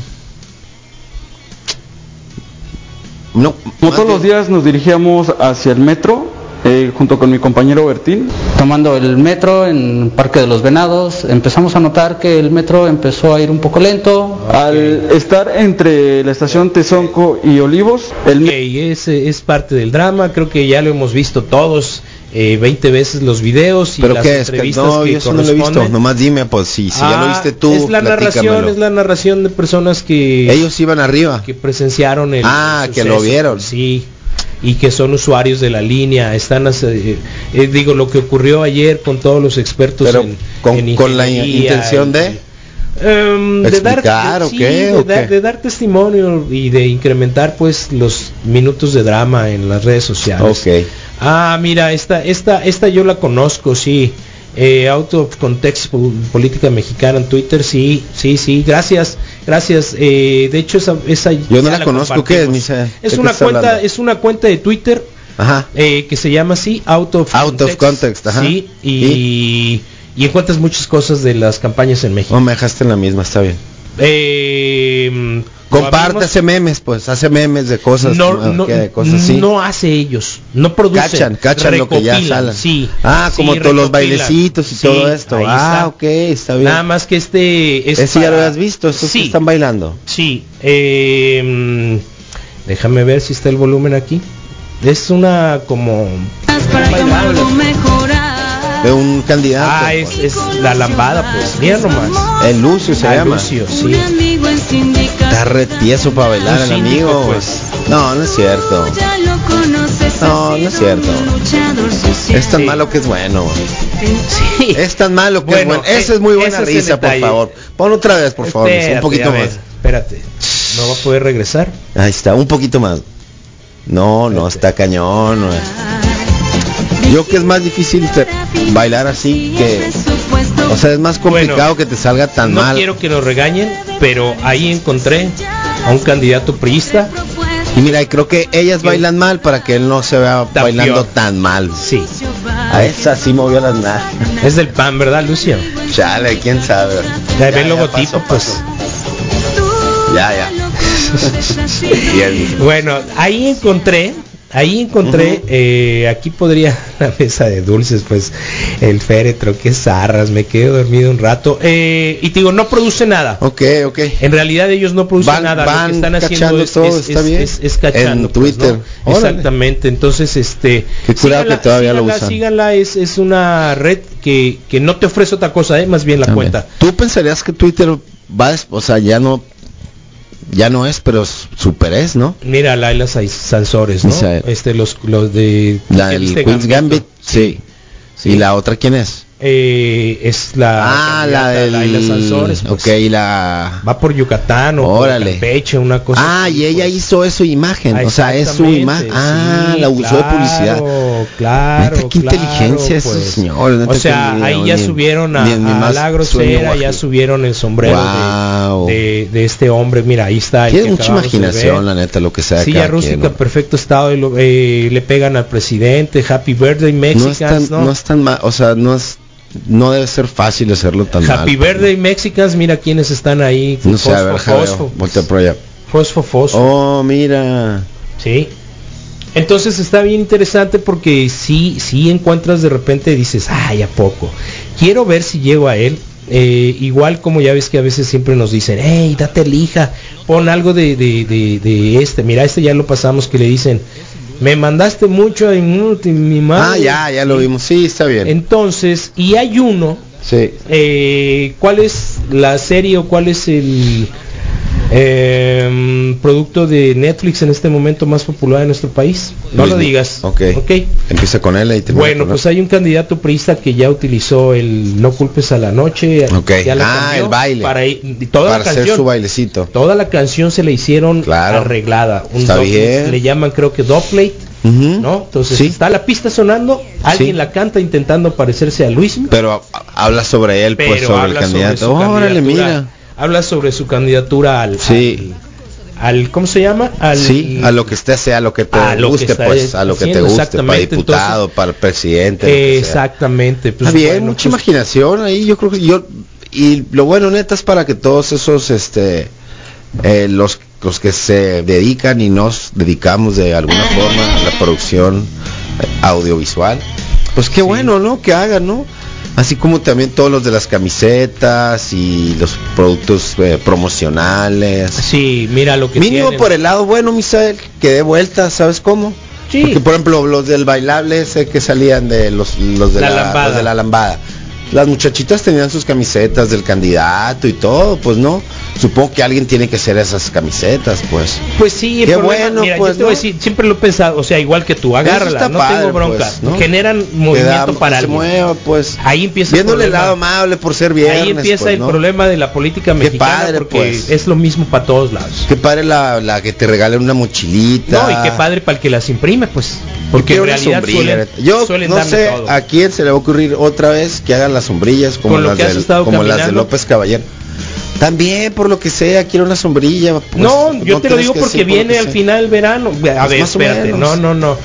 S7: No,
S11: Como todos los días nos dirigíamos hacia el metro eh, junto con mi compañero Bertín.
S12: Tomando el metro en Parque de los Venados, empezamos a notar que el metro empezó a ir un poco lento.
S11: Al estar entre la estación Tezonco y Olivos, el
S4: Ok, es, es parte del drama, creo que ya lo hemos visto todos eh, 20 veces los videos y
S7: pero
S4: las
S7: qué es, que
S4: entrevistas
S7: no,
S4: que
S7: yo eso no lo he visto, nomás dime, pues si, si ya lo
S4: Ah,
S7: viste tú,
S4: es la narración, es la narración de personas que
S7: Ellos iban arriba.
S4: que presenciaron el
S7: Ah,
S4: el
S7: que lo vieron.
S4: sí y que son usuarios de la línea están eh, eh, digo lo que ocurrió ayer con todos los expertos
S7: Pero
S4: en,
S7: con-
S4: en
S7: con la intención
S4: y-
S7: de
S4: Em, de dar,
S7: explicar
S4: de-
S7: o
S4: sí,
S7: qué,
S4: de,
S7: o
S4: dar,
S7: qué?
S4: de dar testimonio y de incrementar pues los minutos de drama en las redes sociales.
S7: Ok.
S4: Ah, mira, esta, esta, esta yo la conozco, sí. Eh, Out of Context Pol- Política Mexicana en Twitter, sí, sí, sí, gracias, gracias. Eh, de hecho, esa, esa
S7: Yo no la conozco, ¿qué es,
S4: Es una cuenta,
S7: hablando?
S4: es una cuenta de Twitter
S7: Ajá.
S4: eh, que se llama así, Out of
S7: Out of Context, ajá.
S4: Sí, y, y encuentras muchas cosas de las campañas en México.
S7: No me dejaste en la misma, está bien.
S4: Eh,
S7: Comparte, hace memes, pues, hace memes de cosas,
S4: no,
S7: ¿no?
S4: no,
S7: de cosas así.
S4: no hace ellos, no producen,
S7: cachan, cachan lo que ya
S4: recopilan,
S7: salen.
S4: Sí,
S7: ah,
S4: sí,
S7: como todos los
S4: recopilan.
S7: bailecitos y
S4: Sí,
S7: todo esto. Ah,
S4: está.
S7: ok, está bien.
S4: Nada más que este es
S7: Ese ya lo
S4: para-
S7: habías visto, estos que están bailando.
S4: Sí, eh, déjame ver si está el volumen aquí. Es una como bailable.
S7: De un candidato.
S4: Ah, es, es la lambada, pues. Mira nomás.
S7: El Lucio se
S4: Ah,
S7: llama.
S4: Lucio, sí.
S7: Está re tieso para bailar el amigo.
S4: pues.
S7: No, no es cierto. No, no es cierto. Es tan
S4: Sí.
S7: malo que es bueno.
S4: Sí.
S7: Es tan malo que
S4: Bueno,
S7: es bueno. Esa
S4: eh,
S7: es muy buena
S4: es el
S7: risa, por favor. Pon otra vez, por favor.
S4: Espérate,
S7: un poquito
S4: ver,
S7: más.
S4: Espérate. No va a poder regresar.
S7: Ahí está, un poquito más. No, no, está cañón. no. Yo que es más difícil bailar así que... O sea, es más complicado
S4: Bueno,
S7: que te salga tan
S4: no
S7: mal.
S4: quiero que nos regañen, pero ahí encontré a un candidato priista.
S7: Y mira, y creo que ellas bailan mal para que él no se vea bailando tan mal.
S4: Sí.
S7: A esa sí movió las nalgas.
S4: Es del PAN, ¿verdad, Lucio?
S7: Chale, quién sabe.
S4: Ya
S7: Ya,
S4: el
S7: ya,
S4: logotipo,
S7: paso,
S4: pues.
S7: Ya, ya. *laughs* Bien.
S4: Bueno, ahí encontré, ahí encontré, eh, aquí podría *laughs* la mesa de dulces, pues el féretro, qué zarras, me quedo dormido un rato. Eh, y te digo, no produce nada.
S7: Ok, ok.
S4: En realidad ellos no producen
S7: Van-
S4: nada, lo
S7: van
S4: que están haciendo es,
S7: todo,
S4: es-
S7: está
S4: es-
S7: bien.
S4: es- cachando.
S7: En
S4: pues,
S7: Twitter.
S4: ¿no? Exactamente, entonces este
S7: Qué curado que todavía lo
S4: síganla,
S7: usan.
S4: síganla, es, es una red que, que no te ofrece otra cosa, eh, más bien la cuenta.
S7: ¿Tú pensarías que Twitter va, o sea, ya no, ya no es, pero super es, ¿no?
S4: Mira, Laila Sansores, ¿no?
S7: Misael.
S4: Este, los, los de...
S7: La
S4: ¿qué
S7: del Queen's Gambit, sí. ¿Y la otra quién es?
S4: Eh, es la
S7: Ah, la del...
S4: Laila Sansores, pues.
S7: Ok, la...
S4: Va por Yucatán o
S7: Órale.
S4: por Campeche, una cosa
S7: Ah,
S4: así,
S7: y ella
S4: pues.
S7: hizo eso imagen,
S4: Ah,
S7: o sea, es su imagen. Ah,
S4: sí,
S7: la usó de publicidad.
S4: Claro.
S7: Neta, qué
S4: claro,
S7: inteligencia esos
S4: pues.
S7: señores, neta
S4: O sea, ahí
S7: ni-
S4: ya subieron a,
S7: ni
S4: a la grosera, ya subieron el sombrero de-
S7: Wow.
S4: de, de este hombre. Mira, ahí está.
S7: Tiene mucha imaginación, la neta, lo que sea.
S4: Silla rústica,
S7: quien, ¿no?
S4: perfecto estado, y lo- eh, le pegan al presidente, Happy Birthday
S7: No
S4: Mexicans,
S7: es tan,
S4: ¿no?
S7: no es tan mal, o sea, no es, no debe ser fácil hacerlo tan mal.
S4: Happy Birthday Mexicans, mira quiénes están ahí.
S7: No sé, a ver,
S4: Fosfo, fosfo,
S7: voltea por allá.
S4: fosfo, fosfo.
S7: Oh, mira.
S4: Sí. Entonces está bien interesante porque sí, sí encuentras de repente dices, ay, ¿a poco? Quiero ver si llego a él. Eh, igual como ya ves que a veces siempre nos dicen, hey, date lija, pon algo de, de, de, de este. Mira, este ya lo pasamos que le dicen, me mandaste mucho en un- en mi
S7: Ah,
S4: madre".
S7: ya, ya lo vimos. Sí, está bien.
S4: Entonces, y hay uno,
S7: Sí.
S4: eh, ¿cuál es la serie o cuál es el eh, producto de Netflix en este momento más popular en nuestro país? No lo digas.
S7: Ok.
S4: Ok.
S7: Empieza con él y termina
S4: Bueno, pues hay un candidato priista que ya utilizó el no culpes a la noche.
S7: Ok.
S4: ya la
S7: Ah, el baile.
S4: Para ir- y toda
S7: Para
S4: la
S7: hacer su bailecito.
S4: Toda la canción se le hicieron
S7: Claro.
S4: arreglada. Un
S7: Está bien.
S4: Le llaman creo que doplate. ¿no? Entonces
S7: Sí.
S4: está la pista sonando, alguien
S7: Sí.
S4: la canta intentando parecerse a Luis.
S7: Pero habla sobre él, pues, sobre el
S4: sobre
S7: candidato.
S4: su
S7: Órale, mira.
S4: Habla sobre su candidatura al,
S7: Sí.
S4: al, al- ¿cómo se llama? Al,
S7: Sí, a lo que esté sea, a lo que te
S4: A lo que
S7: guste, pues, a lo que te guste, para diputado, para el presidente. lo que sea.
S4: Exactamente. pues,
S7: Está bien,
S4: bueno,
S7: mucha
S4: pues,
S7: imaginación ahí, yo creo que yo y lo bueno neta es para que todos esos este eh, los los que se dedican y nos dedicamos de alguna forma a la producción audiovisual, pues qué bueno, ¿no? Que hagan, ¿no? Así como también todos los de las camisetas y los productos eh, promocionales.
S4: Sí, mira lo que
S7: Mínimo
S4: tienen.
S7: por el lado bueno, Misael, que dé vuelta, ¿sabes cómo?
S4: Sí.
S7: Porque por ejemplo los del bailable ese que salían de los, los de
S4: La
S7: los de la lambada. Las muchachitas tenían sus camisetas del candidato y todo, pues no. Supongo que alguien tiene que hacer esas camisetas, pues.
S4: Pues sí,
S7: Qué
S4: problema-
S7: bueno,
S4: mira,
S7: pues,
S4: yo te voy a decir, siempre lo he pensado, o sea, igual que tú, agárrala, no
S7: padre,
S4: tengo bronca,
S7: pues, ¿no?
S4: generan movimiento
S7: da-
S4: para alguien.
S7: mueva, pues.
S4: Ahí empieza
S7: Viéndole
S4: el problema.
S7: lado amable por ser viernes.
S4: Ahí empieza
S7: pues,
S4: el
S7: ¿no?
S4: problema de la política mexicana
S7: padre,
S4: porque
S7: pues.
S4: es lo mismo para todos lados.
S7: Qué padre la, la que te regalen una mochilita.
S4: No, y qué padre para el que las imprime, pues. Porque en realidad suelen,
S7: yo
S4: suelen
S7: no sé
S4: todo.
S7: a quién se le va a ocurrir otra vez que hagan las sombrillas como, las, del- como las de. López Caballero. También por lo que sea quiero una sombrilla. pues,
S4: no, yo te lo digo
S7: que
S4: porque
S7: por
S4: viene al final el verano. A ver,
S7: o
S4: espérate,
S7: menos.
S4: no, no, no.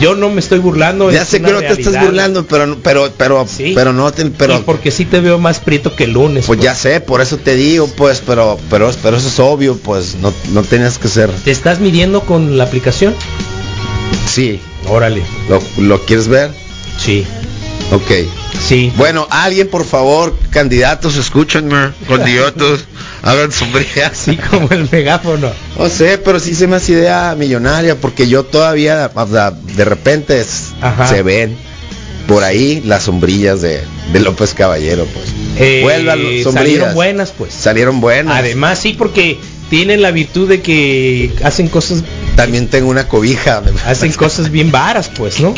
S4: Yo no me estoy burlando.
S7: Ya
S4: es
S7: sé que no te estás burlando, pero pero pero
S4: Sí.
S7: pero no te, pero
S4: Y porque sí te veo más prieto que el lunes.
S7: pues ya sé, por eso te digo, pues, pero pero pero eso es obvio, pues no no tenías que ser.
S4: ¿Te estás midiendo con la aplicación?
S7: Sí,
S4: Órale.
S7: lo, lo quieres ver?
S4: Sí.
S7: Ok.
S4: Sí.
S7: Bueno, alguien por favor, candidatos, escúchenme, candidatos, *laughs* hagan sombrillas.
S4: Sí, como el megáfono.
S7: No sé, pero sí se me hace idea millonaria porque yo todavía de repente es- se ven por ahí las sombrillas de, de López Caballero, pues.
S4: Eh,
S7: Vuelvan las sombrillas.
S4: salieron buenas, pues.
S7: Salieron buenas.
S4: Además, sí, porque tienen la virtud de que hacen cosas
S7: También tengo una cobija.
S4: hacen cosas bien varas, pues, ¿no?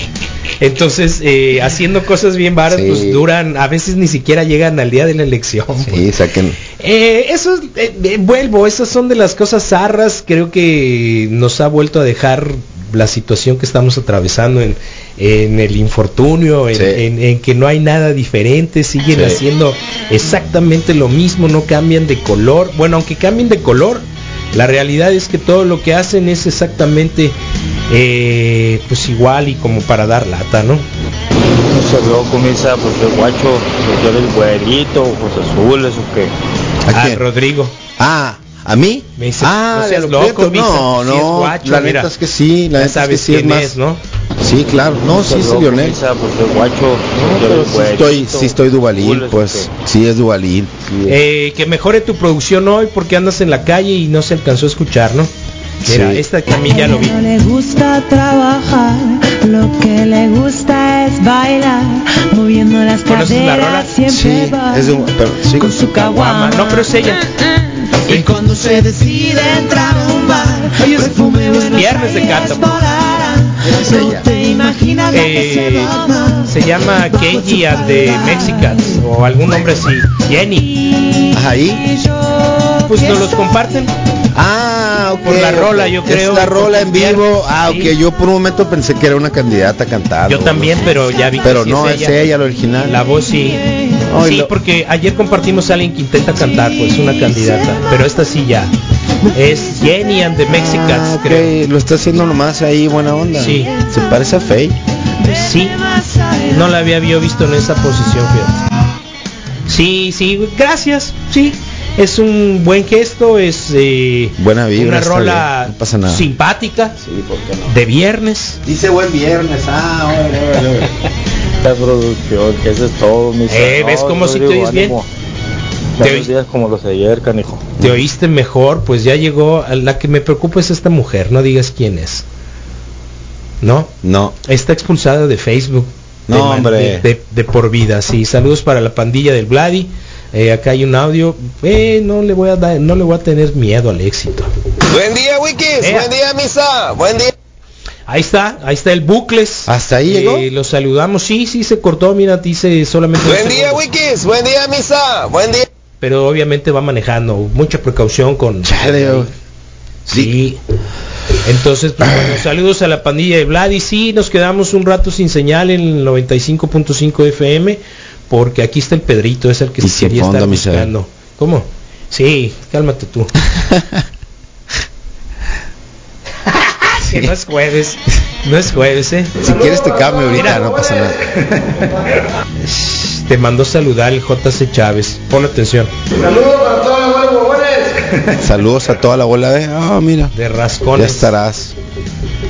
S4: Entonces, eh, haciendo cosas bien varas,
S7: Sí.
S4: pues duran, a veces ni siquiera llegan al día de la elección. pues.
S7: Sí, saquen.
S4: Eh, eso, es- eh, eh, vuelvo, esas son de las cosas zarras, creo que nos ha vuelto a dejar la situación que estamos atravesando en, en el infortunio, en,
S7: Sí.
S4: en- en que no hay nada diferente, siguen
S7: Sí.
S4: haciendo exactamente lo mismo, no cambian de color, bueno, aunque cambien de color, la realidad es que todo lo que hacen es exactamente eh, pues igual y como para dar lata, ¿no?
S13: Se vio comienza porque guacho, porque eres güerito, ojos azules o qué.
S7: ¿A
S4: Ah? Rodrigo.
S7: Ah, ¿a mí?
S4: Me dice,
S7: ah,
S4: no seas
S7: lo
S4: loco,
S7: prieto. No,
S4: es
S7: no,
S4: guacho,
S7: la
S4: mira.
S7: neta es que sí, la neta es que sí es más.
S4: es, ¿no?
S7: Sí, claro, no, sí es Lionel.
S13: porque guacho,
S7: Pero sí estoy, sí estoy
S13: o
S7: pues, sí es sí es.
S4: Eh, que mejore tu producción hoy porque andas en la calle y no se alcanzó a escuchar, ¿no? Mira,
S7: Sí.
S4: esta también ya lo vi.
S14: No le gusta trabajar, lo que le gusta es bailar, moviendo las
S4: ¿Conoces la rola?
S14: caderas siempre
S7: Sí,
S14: va
S7: es de un, pero, sí,
S14: con su caguama.
S4: No, pero es ella.
S14: Y cuando se decide entrar a un bar,
S4: Oye, es
S14: perfume Buenos
S4: viernes de.
S7: Es
S14: No
S7: ella.
S14: te imaginas lo que
S4: Eh,
S14: se
S4: llama Kenji and the Mexicans o algún nombre así. Jenny.
S7: Ahí.
S4: Pues nos los comparten.
S7: Ah, ok.
S4: Por la rola, yo
S7: Es
S4: creo.
S7: la rola en vivo. Ah,
S4: Sí.
S7: ok. Yo por un momento pensé que era una candidata a cantar.
S4: Yo también, pero ya vi que
S7: Pero
S4: sí
S7: no, es ella, la original.
S4: La voz sí.
S7: Ay,
S4: sí,
S7: lo-
S4: porque ayer compartimos a alguien que intenta cantar, pues una candidata, pero esta sí ya. Es Jenny and the Mexicans,
S7: Ah,
S4: creo.
S7: Lo está haciendo nomás ahí, buena onda.
S4: Sí.
S7: Se parece a Faye.
S4: Sí. No la había yo visto en esa posición, fíjate. Sí, sí, gracias. Sí. Es un buen gesto, es eh,
S7: Buena vibra.
S4: una rola
S7: bien, No pasa nada.
S4: simpática de viernes.
S7: Dice buen viernes. Ah, órale, órale. *laughs*
S13: Producción, que eso es todo, mi
S4: Eh, ¿ves cómo sí te oyes bien? Te oí-
S13: días como los de ayer, canijo.
S4: Te oíste mejor, pues ya llegó. La que me preocupa es esta mujer, no digas quién es. ¿No?
S7: No.
S4: Está expulsada de Facebook.
S7: No,
S4: De
S7: hombre.
S4: De, de- de por vida, sí. Saludos para la pandilla del Vladi. Eh, acá hay un audio. Eh, no le voy a dar, no le voy a tener miedo al éxito.
S15: Buen día, Wikis. Buen día, Misa. Buen día.
S4: Ahí está, ahí está el bucles.
S7: Hasta ahí
S4: Eh,
S7: llegó.
S4: Lo saludamos. Sí, sí se cortó. Mira, dice solamente.
S15: Buen día,
S4: segundos.
S15: Wikis. Buen día, Misa. Buen día.
S4: Pero obviamente va manejando. Mucha precaución con.
S7: Chale,
S4: Sí. Entonces, pues, bueno, saludos a la pandilla de Vlad y sí, nos quedamos un rato sin señal en el 95.5 FM porque aquí está el Pedrito, es el que
S7: sin
S4: quería
S7: fondo,
S4: estar buscando. ¿Cómo? Sí, cálmate tú. *laughs* que no es jueves, no es jueves, ¿eh?
S7: Si quieres te cambio ahorita,
S4: Mira.
S7: no pasa nada.
S4: Te mandó saludar el JC Chávez. Pon atención.
S16: Saludos para todos los buenos huevones.
S7: Saludos a toda la bola de. Ah, mira.
S4: De
S7: Ya
S4: rascones.
S7: estarás.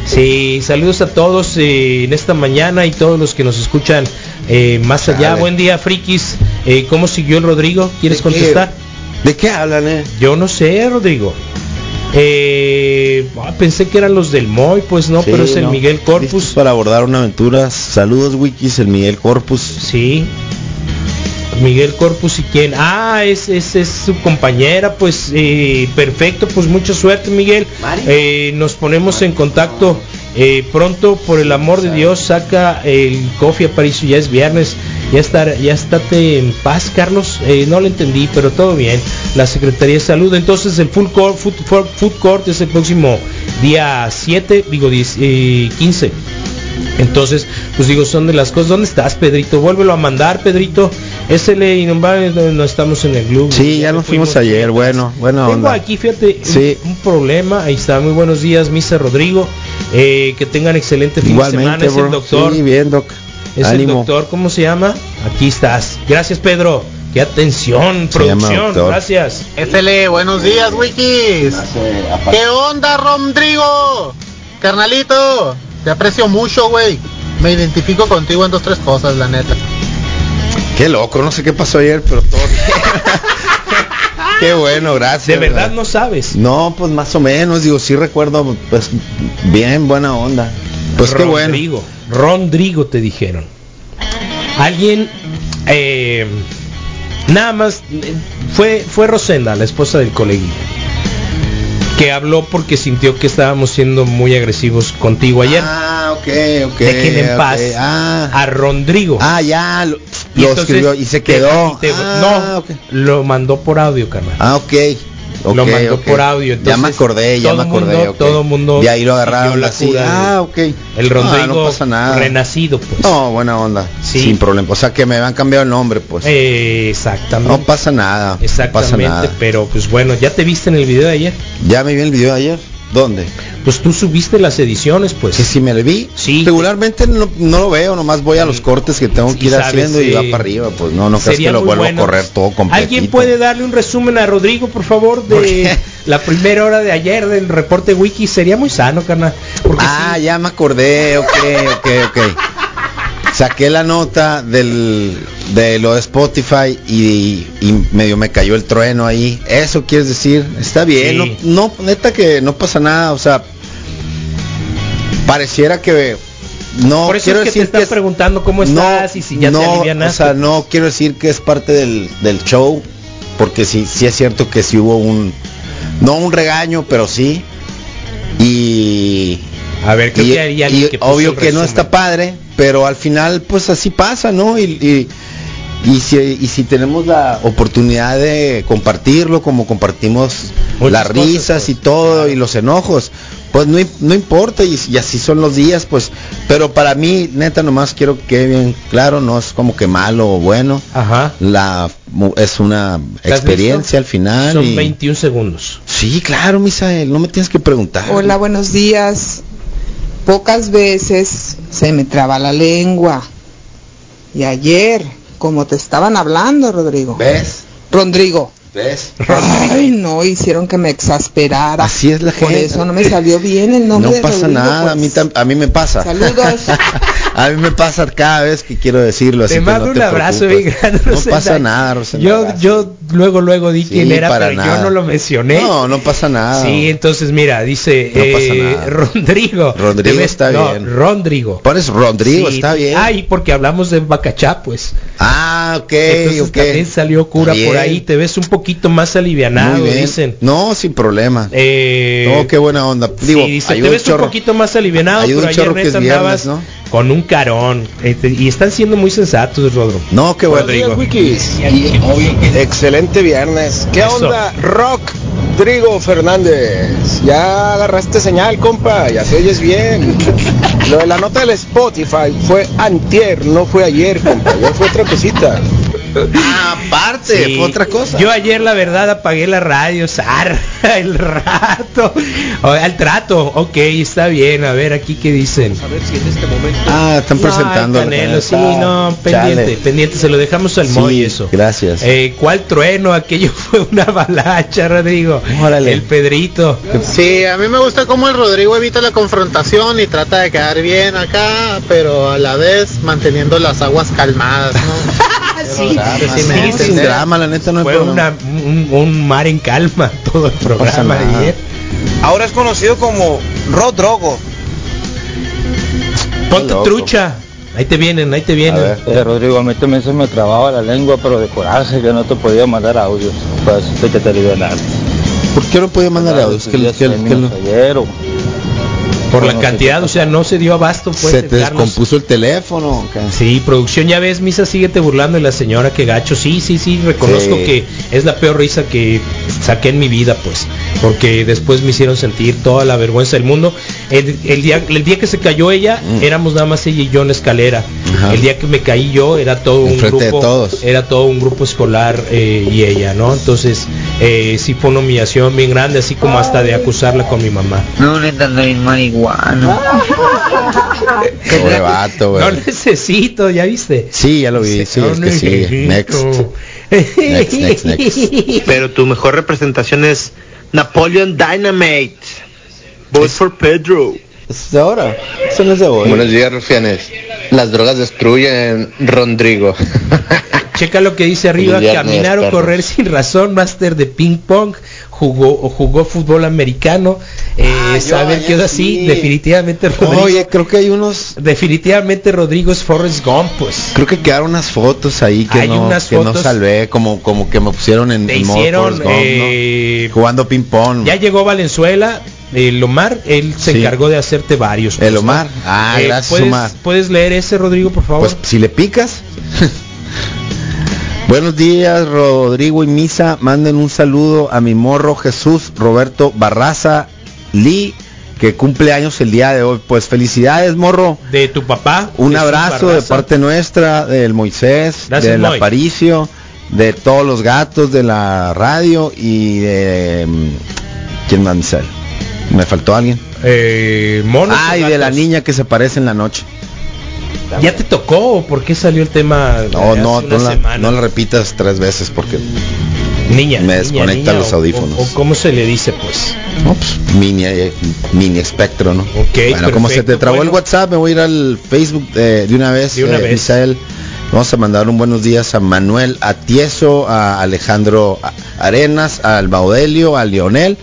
S4: Sí, saludos a todos eh, en esta mañana y todos los que nos escuchan eh, más allá. Buen día, frikis. Eh, ¿Cómo siguió el Rodrigo? ¿Quieres
S7: ¿De qué?
S4: contestar?
S7: ¿De qué hablan, eh?
S4: Yo no sé, Rodrigo. Eh, ah, pensé que eran los del Moy, pues no,
S7: Sí,
S4: pero es el
S7: no.
S4: Miguel Corpus.
S7: para abordar una aventura. Saludos, Wikis, el Miguel Corpus.
S4: Sí. Miguel Corpus y quién. Ah, es, es, es su compañera, pues eh, perfecto, pues mucha suerte Miguel. Eh, nos ponemos en contacto eh, pronto, por el amor de Dios, saca el coffee a París, ya es viernes. Ya está, ya estate en paz, Carlos. Eh, no lo entendí, pero todo bien. La Secretaría de Salud. Entonces el Full Court, Food, Food- Food Court es el próximo día 7, digo 10, eh, 15. Entonces, pues digo, son de las cosas. ¿Dónde estás, Pedrito? Vuélvelo a mandar, Pedrito. SL y no, no estamos en el club.
S7: Sí, ya nos fuimos ayer. Bueno, buena
S4: Tengo
S7: onda.
S4: aquí, fíjate,
S7: Sí.
S4: un, problema. Ahí está. Muy buenos días, Misa Rodrigo. Eh, que tengan excelente fin de semana.
S7: Igualmente,
S4: Es el doctor.
S7: Sí, bien, doc.
S4: Es el doctor, ¿cómo se llama? Aquí estás. Gracias, Pedro. Qué atención,
S7: Se
S4: producción. Gracias.
S17: SL, buenos días, Wikis. ¿Qué onda, Rodrigo? Carnalito, te aprecio mucho, güey. Me identifico contigo en dos, tres cosas, la neta.
S7: Qué loco, no sé qué pasó ayer, pero todo. *laughs* qué bueno, gracias.
S4: De verdad no sabes.
S7: No, pues más o menos, digo, sí recuerdo, pues bien, buena onda. Pues qué bueno.
S4: Rodrigo. Rodrigo te dijeron. Alguien, eh, nada más, fue, fue Rosenda, la esposa del coleguilla, que habló porque sintió que estábamos siendo muy agresivos contigo ayer.
S7: Ah, ok, ok.
S4: Dejen en paz
S7: Ah,
S4: a Rodrigo.
S7: ah, ya, lo,
S4: Y
S7: lo
S4: entonces
S7: escribió y se quedó.
S4: te-
S7: Ah,
S4: no,
S7: ok.
S4: lo mandó por audio, carnal.
S7: Ah, ok.
S4: Lo mandó por audio.
S7: ya me
S4: entonces,
S7: acordé, ya me acordé.
S4: mundo-. Todo mundo.
S7: De ahí lo agarraron
S4: la
S7: así. Ah, ok.
S4: El Rodrigo
S7: no pasa nada.
S4: renacido, pues.
S7: No, buena onda.
S4: Sí.
S7: Sin problema. O sea que me han cambiado el nombre, pues.
S4: Eh, exactamente.
S7: no pasa nada. No pasa
S4: Exactamente,
S7: nada.
S4: pero pues bueno, ¿ya te viste en el video de ayer?
S7: Ya me vi el video de ayer. ¿Dónde?
S4: Pues tú subiste las ediciones, pues.
S7: Que si me lo vi.
S4: Sí.
S7: Regularmente no, no lo veo, nomás voy a los cortes que tengo que ir
S4: sabes,
S7: haciendo y va para arriba. Pues no, no creas que lo vuelvo
S4: bueno.
S7: a correr todo completo.
S4: ¿Alguien puede darle un resumen a Rodrigo, por favor, de *laughs* la primera hora de ayer del reporte wiki? Sería muy sano, carnal.
S7: Ah, ya me acordé, ok, ok, ok. Saqué la nota del, de lo de Spotify y, y medio me cayó el trueno ahí. Eso quieres decir, está bien,
S4: Sí.
S7: no, no, neta que no pasa nada, o sea, pareciera que no
S4: por eso
S7: quiero
S4: es que te
S7: decir
S4: estás
S7: es-
S4: preguntando cómo estás y si ya
S7: no,
S4: te
S7: o
S4: alivianaste.
S7: sea, no quiero decir que es parte del, del show, porque sí, sí es cierto que sí hubo un, no un regaño, pero sí. Y
S4: A ver, creo
S7: y,
S4: que hay alguien
S7: y
S4: que puso
S7: obvio que no está padre, pero al final pues así pasa, ¿no? Y, y, y si, y si tenemos la oportunidad de compartirlo como compartimos
S4: Muchas
S7: las
S4: cosas,
S7: risas
S4: pues,
S7: y todo y los enojos, pues no, no importa y, y así son los días, pues, pero para mí, neta, nomás quiero que quede bien claro, no es como que malo o bueno,
S4: Ajá.
S7: la es una
S4: ¿Estás
S7: experiencia al final.
S4: Son
S7: y-
S4: 21 segundos.
S7: Sí, claro, Misael, no me tienes que preguntar.
S18: Hola, buenos días. Pocas veces se me traba la lengua. Y ayer, como te estaban hablando, Rodrigo.
S7: ¿Ves?
S18: Rodrigo.
S7: ¿Ves?
S18: Ay, no, hicieron que me exasperara.
S7: Así es la
S18: Por
S7: gente.
S18: eso no me salió bien el nombre
S7: No
S18: de
S7: pasa
S18: Rodrigo,
S7: nada, a
S18: pues.
S7: mí, tam- a mí me pasa.
S18: Saludos. *laughs*
S7: a mí me pasa cada vez que quiero decirlo. Así
S4: Te
S7: que
S4: mando
S7: no
S4: un
S7: te
S4: abrazo bien grande,
S7: No
S4: Rosenda.
S7: pasa nada, Rosenda.
S4: Yo, yo luego, luego di quién
S7: Sí,
S4: era,
S7: para
S4: pero
S7: nada.
S4: yo no lo mencioné.
S7: No, no pasa nada.
S4: Sí, entonces mira, dice
S7: No pasa
S4: eh,
S7: nada.
S4: Rodrigo.
S7: Rodrigo está
S4: No,
S7: bien.
S4: Rodrigo.
S7: Pones Rodrigo,
S4: Sí,
S7: está bien.
S4: Ay, porque hablamos de Bacachá, pues.
S7: Ah, ok,
S4: Entonces
S7: ok.
S4: también salió cura por ahí. Te ves un poquito más alivianado, dicen.
S7: No, sin problema.
S4: Eh,
S7: no, qué buena onda. Digo,
S4: sí, dice, te
S7: un
S4: ves un
S7: chorro.
S4: poquito más alivianado,
S7: Ayuda
S4: pero
S7: un
S4: ayer
S7: que es viernes,
S4: andabas
S7: ¿no?
S4: con un carón. Este, y están siendo muy sensatos, Rodro.
S7: No, qué bueno.
S4: Rodrigo.
S15: Excelente viernes. ¿Qué
S4: Eso.
S15: onda, Rock? Rodrigo Fernández, ya agarraste señal, compa, ya te oyes bien. Lo de la nota del Spotify fue antier, no fue ayer, compa, ya fue otra cosita.
S7: Ah, aparte,
S4: Sí.
S7: fue otra cosa.
S4: Yo ayer la verdad apagué la radio, zar, *laughs* el rato, O- al trato, ok, está bien, a ver aquí qué dicen.
S7: Ah, están presentando. La
S4: Canelo, sí, no, pendiente,
S7: Chale.
S4: pendiente, se lo dejamos al
S7: Sí,
S4: Moy eso.
S7: Gracias.
S4: Eh, ¿Cuál trueno? Aquello *laughs* fue una avalancha, Rodrigo.
S7: Órale.
S4: El Pedrito.
S17: Sí, a mí me gusta cómo el Rodrigo evita la confrontación y trata de quedar bien acá, pero a la vez manteniendo las aguas calmadas, ¿no? *laughs*
S4: Sí,
S17: sí, me
S4: sí,
S17: hice
S4: sí,
S7: Sin
S17: entender.
S7: drama, la neta no
S4: Fue una- un, un mar en calma *laughs* todo el programa ayer.
S15: Ahora es conocido como Rodrogo.
S4: Ponte trucha. Ahí te vienen, ahí te vienen.
S7: ver.
S13: Eh, Rodrigo, a mí también se me trababa la lengua, pero de coraje que no te podía mandar audios. Para decirte que te alivianaste.
S7: ¿Por qué no podía mandar audios? ¿Qué- qué- qué-
S13: ayer o
S4: Por la cantidad, o sea, no se dio abasto, pues.
S7: ¿Se te descompuso el teléfono?
S4: Sí, producción, ya ves, Misa, síguete burlando de la señora, que gacho. Sí, sí, sí, reconozco
S7: Sí.
S4: que es la peor risa que saqué en mi vida, pues. Porque después me hicieron sentir toda la vergüenza del mundo. El, el día, el día que se cayó ella,
S7: Mm.
S4: éramos nada más ella y yo en la escalera.
S7: Ajá.
S4: El día que me caí yo, era todo un grupo.
S7: todos.
S4: Era todo un grupo escolar eh, y ella, ¿no? Entonces, eh, sí fue una humillación bien grande, así como hasta de acusarla con mi mamá.
S19: No, neta, no hay marihuana. *laughs*
S7: Pobre vato, güey.
S4: No necesito, ¿ya viste?
S7: Sí, ya lo vi. Sí,
S4: No
S7: es que. Next. Next, next, next. *laughs*
S20: Pero tu mejor representación es Napoleon Dynamite. Vote for Pedro.
S7: ¿Es de ahora? Eso no es de hoy.
S20: Buenos días, rufianes. Las drogas destruyen Rodrigo.
S4: Checa lo que dice arriba, *laughs* caminar o correr sin razón, máster de ping pong, jugó o jugó fútbol americano, eh,
S7: Ah,
S4: saber quedó
S7: sí.
S4: así, definitivamente Rodrigo,
S7: Oye, creo que hay unos.
S4: definitivamente Rodrigo es Forrest Gump, pues.
S7: Creo que quedaron unas fotos ahí que,
S4: Hay
S7: no,
S4: unas
S7: que no salvé, como, como que me pusieron en, en modo
S4: hicieron,
S7: Forrest Gump, ¿no?
S4: eh,
S7: Jugando ping pong.
S4: Ya llegó Valenzuela, el Omar, él se
S7: Sí.
S4: encargó de hacerte varios.
S7: El
S4: pues,
S7: Omar.
S4: ¿no?
S7: Ah,
S4: Eh,
S7: gracias,
S4: ¿puedes,
S7: Omar.
S4: ¿Puedes leer ese, Rodrigo, por favor?
S7: Pues si le picas. *laughs* Buenos días, Rodrigo y Misa. Manden un saludo a mi morro Jesús Roberto Barraza Lee, que cumple años el día de hoy. Pues felicidades, morro.
S4: de tu papá.
S7: Un abrazo de parte nuestra, del Moisés,
S4: Gracias,
S7: del
S4: Moy.
S7: Aparicio, de todos los gatos de la radio y de... mm, ¿Quién más, Misael? ¿Me faltó alguien?
S4: Eh, monos
S7: Ah,
S4: o
S7: y de la niña que se aparece en la noche.
S4: ¿Ya te tocó o por qué salió el tema?
S7: No, no, no la, no la repitas tres veces porque
S4: Niña.
S7: me desconecta
S4: niña,
S7: los audífonos.
S4: O, o cómo se le dice, pues.
S7: No, pues, mini, eh, mini espectro, ¿no?
S4: Ok,
S7: bueno, como se te trabó
S4: bueno.
S7: el WhatsApp, me voy a ir al Facebook eh, de una vez.
S4: De una
S7: eh,
S4: vez.
S7: Misael. Vamos a mandar un buenos días a Manuel Atieso, a Alejandro Arenas, al Baudelio, a Lionel,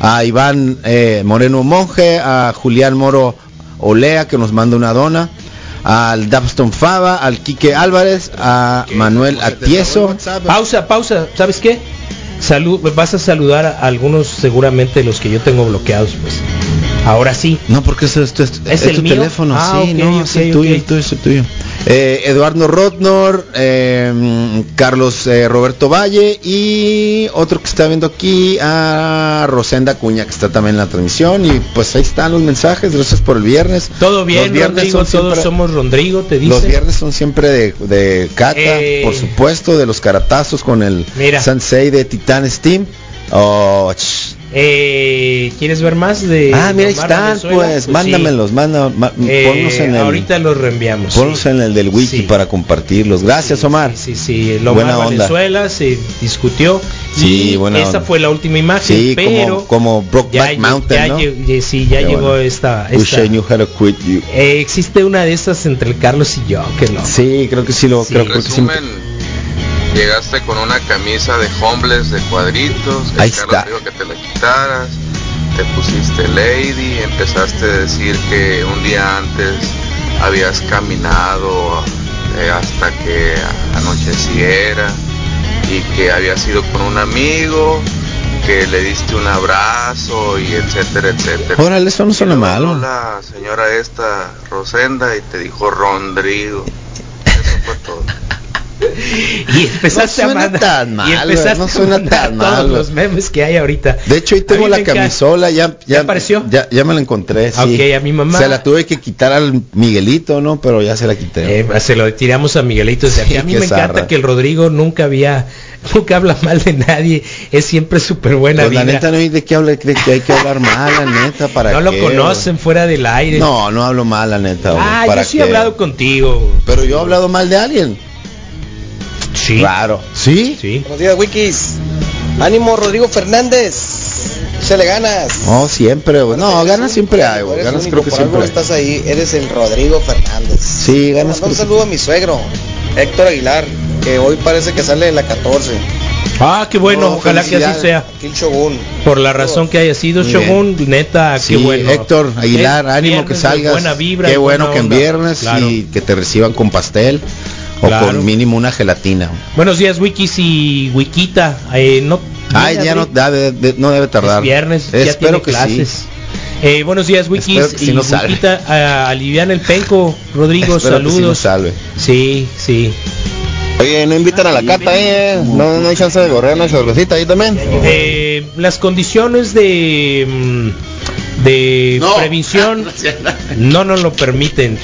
S7: a Iván eh, Moreno Monje, a Julián Moro Olea, que nos manda una dona, al Dabston Fava, al Quique Álvarez, a Manuel Atieso.
S4: Pausa, pausa. ¿Sabes qué? Salud, vas a saludar a algunos seguramente los que yo tengo bloqueados, pues. Ahora sí.
S7: No, porque eso es, tu- es
S4: ¿Es
S7: tu
S4: el mío?
S7: teléfono,
S4: Ah,
S7: sí, no,
S4: ok,
S7: es el tuyo, el tuyo, es el tuyo. Eh, Eduardo Rotnor, eh, Carlos eh, Roberto Valle y otro que está viendo aquí a Rosenda Cuña que está también en la transmisión y pues ahí están los mensajes, gracias por el viernes.
S4: Todo bien,
S7: Los viernes
S4: Rodrigo, todos
S7: siempre-
S4: somos Rodrigo, te dice.
S7: Los viernes son siempre de, de Cata,
S4: Eh.
S7: por supuesto, de los caratazos con el
S4: Mira.
S7: Sensei de Titan Steam. Oh, ch-
S4: Eh, ¿Quieres ver más de
S7: ah, mira, ahí están, pues,
S4: sí.
S7: mándamelos, manda, ma-
S4: Eh,
S7: ponlos en el,
S4: ahorita los reenviamos.
S7: ponlos
S4: sí.
S7: en el del wiki para compartirlos. Gracias, Omar.
S4: Sí, sí, el Omar
S7: Buena onda.
S4: Valenzuela se discutió.
S7: Sí,
S4: y
S7: buena
S4: esa
S7: onda.
S4: fue la última imagen,
S7: Sí,
S4: pero
S7: como, como Brokeback
S4: ya,
S7: Mountain,
S4: ya
S7: ¿no?
S4: lle- sí, ya
S7: Qué
S4: llegó
S7: bueno.
S4: esta,
S7: Wish
S4: esta-
S7: I knew how to quit you.
S4: Eh, existe una de estas entre el Carlos y yo, que no.
S7: Sí, creo que sí lo creo sí-
S21: Resumen, llegaste con una camisa de homeless de cuadritos, el
S7: Ahí
S21: Carlos
S7: está.
S21: dijo que te la quitaras, te pusiste lady, empezaste a decir que un día antes habías caminado eh, hasta que anocheciera y que habías ido con un amigo, que le diste un abrazo y etcétera, etcétera.
S7: Órale, eso no suena malo.
S21: La señora esta, Rosenda, y te dijo Rodrigo.
S4: Y empezaste
S7: No
S4: a
S7: suena
S4: mandar,
S7: tan
S4: y
S7: mal,
S4: empezaste
S7: no suena
S4: a
S7: tan
S4: todos
S7: mal.
S4: los memes que hay ahorita.
S7: De hecho, ahí
S4: A
S7: tengo la camisola, ya, ya,
S4: apareció?
S7: Ya, ya me la encontré, sí.
S4: Ok, a mi mamá-
S7: Se la tuve que quitar al Miguelito, ¿no? Pero ya se la quité.
S4: Eh, se lo tiramos a Miguelito desde
S7: Sí,
S4: aquí. A mí me encanta que el Rodrigo nunca había, *laughs* nunca habla mal de nadie, es siempre súper buena
S7: Pues la
S4: vida.
S7: neta no hay de qué hablar, de que hay que hablar mal, la neta, para
S4: no lo conocen fuera del aire.
S7: No, no hablo mal, la neta,
S4: ah,
S7: ¿para
S4: yo sí he hablado contigo.
S7: Pero yo he hablado mal de alguien.
S4: Sí.
S7: Claro. ¿Sí?
S4: Sí.
S15: Buenos días, Wikis. Ánimo, Rodrigo Fernández. Se le ganas.
S7: No, siempre, güey. No, ganas siempre hay, güey.
S15: Eres
S7: Ganas
S15: único,
S7: creo que
S15: por algo
S7: siempre hay.
S15: estás ahí. Eres el Rodrigo Fernández.
S7: Sí, ganas
S15: un saludo a mi suegro, Héctor Aguilar, que hoy parece que sale de la 14.
S4: Ah, qué bueno,
S15: No,
S4: ojalá que así sea.
S15: Aquí el Shogun.
S4: Por la razón que haya sido Shogun, neta,
S7: Sí,
S4: qué bueno.
S7: Héctor Aguilar,
S4: Es
S7: ánimo
S4: viernes
S7: que salgas.
S4: Buena vibra,
S7: Qué bueno
S4: buena
S7: que en viernes
S4: Claro.
S7: y que te reciban con pastel o
S4: Claro.
S7: con mínimo una gelatina.
S4: Buenos días, Wikis y Wikita. Eh, no,
S7: Ay, ya no debe, de- no debe tardar.
S4: Es viernes, ya
S7: Espero
S4: tiene
S7: que
S4: clases.
S7: sí.
S4: Eh, buenos días, Wikis
S7: que
S4: y
S7: nos salve.
S4: Wikita. a- alivian el penco, Rodrigo,
S7: Espero que sí
S4: saludos. Sí, sí.
S15: Oye, no invitan a la cata, eh. No, no hay chance de correr una cervecita ahí también.
S4: Eh, las condiciones de de previsión *laughs* no nos lo permiten.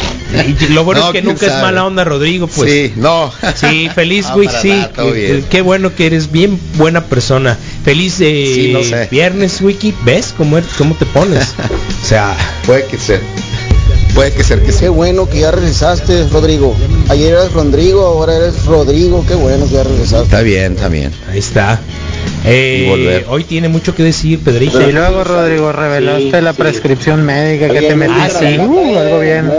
S4: Y lo bueno *laughs*
S7: No,
S4: es que nunca es mala onda, Rodrigo. Pues
S7: Sí, no. *laughs*
S4: Sí, feliz,
S7: No,
S4: güey,
S7: para
S4: sí.
S7: nada,
S4: eh. Qué bueno que eres bien buena persona. Feliz eh,
S7: Sí, no sé.
S4: viernes, Wiki. ¿Ves cómo, eres- cómo te pones? o sea,
S7: Puede que sea. Puede que ser que
S15: Qué
S7: sea.
S15: bueno que ya regresaste, Rodrigo. Ayer eras Rodrigo, ahora eres Rodrigo. Qué bueno que ya regresaste.
S7: Está bien, está bien.
S4: ahí está. Eh,
S7: Y volver.
S4: hoy tiene mucho que decir, Pedrito.
S17: Y luego, Rodrigo, revelaste la prescripción médica que te metiste. Uh, algo bien.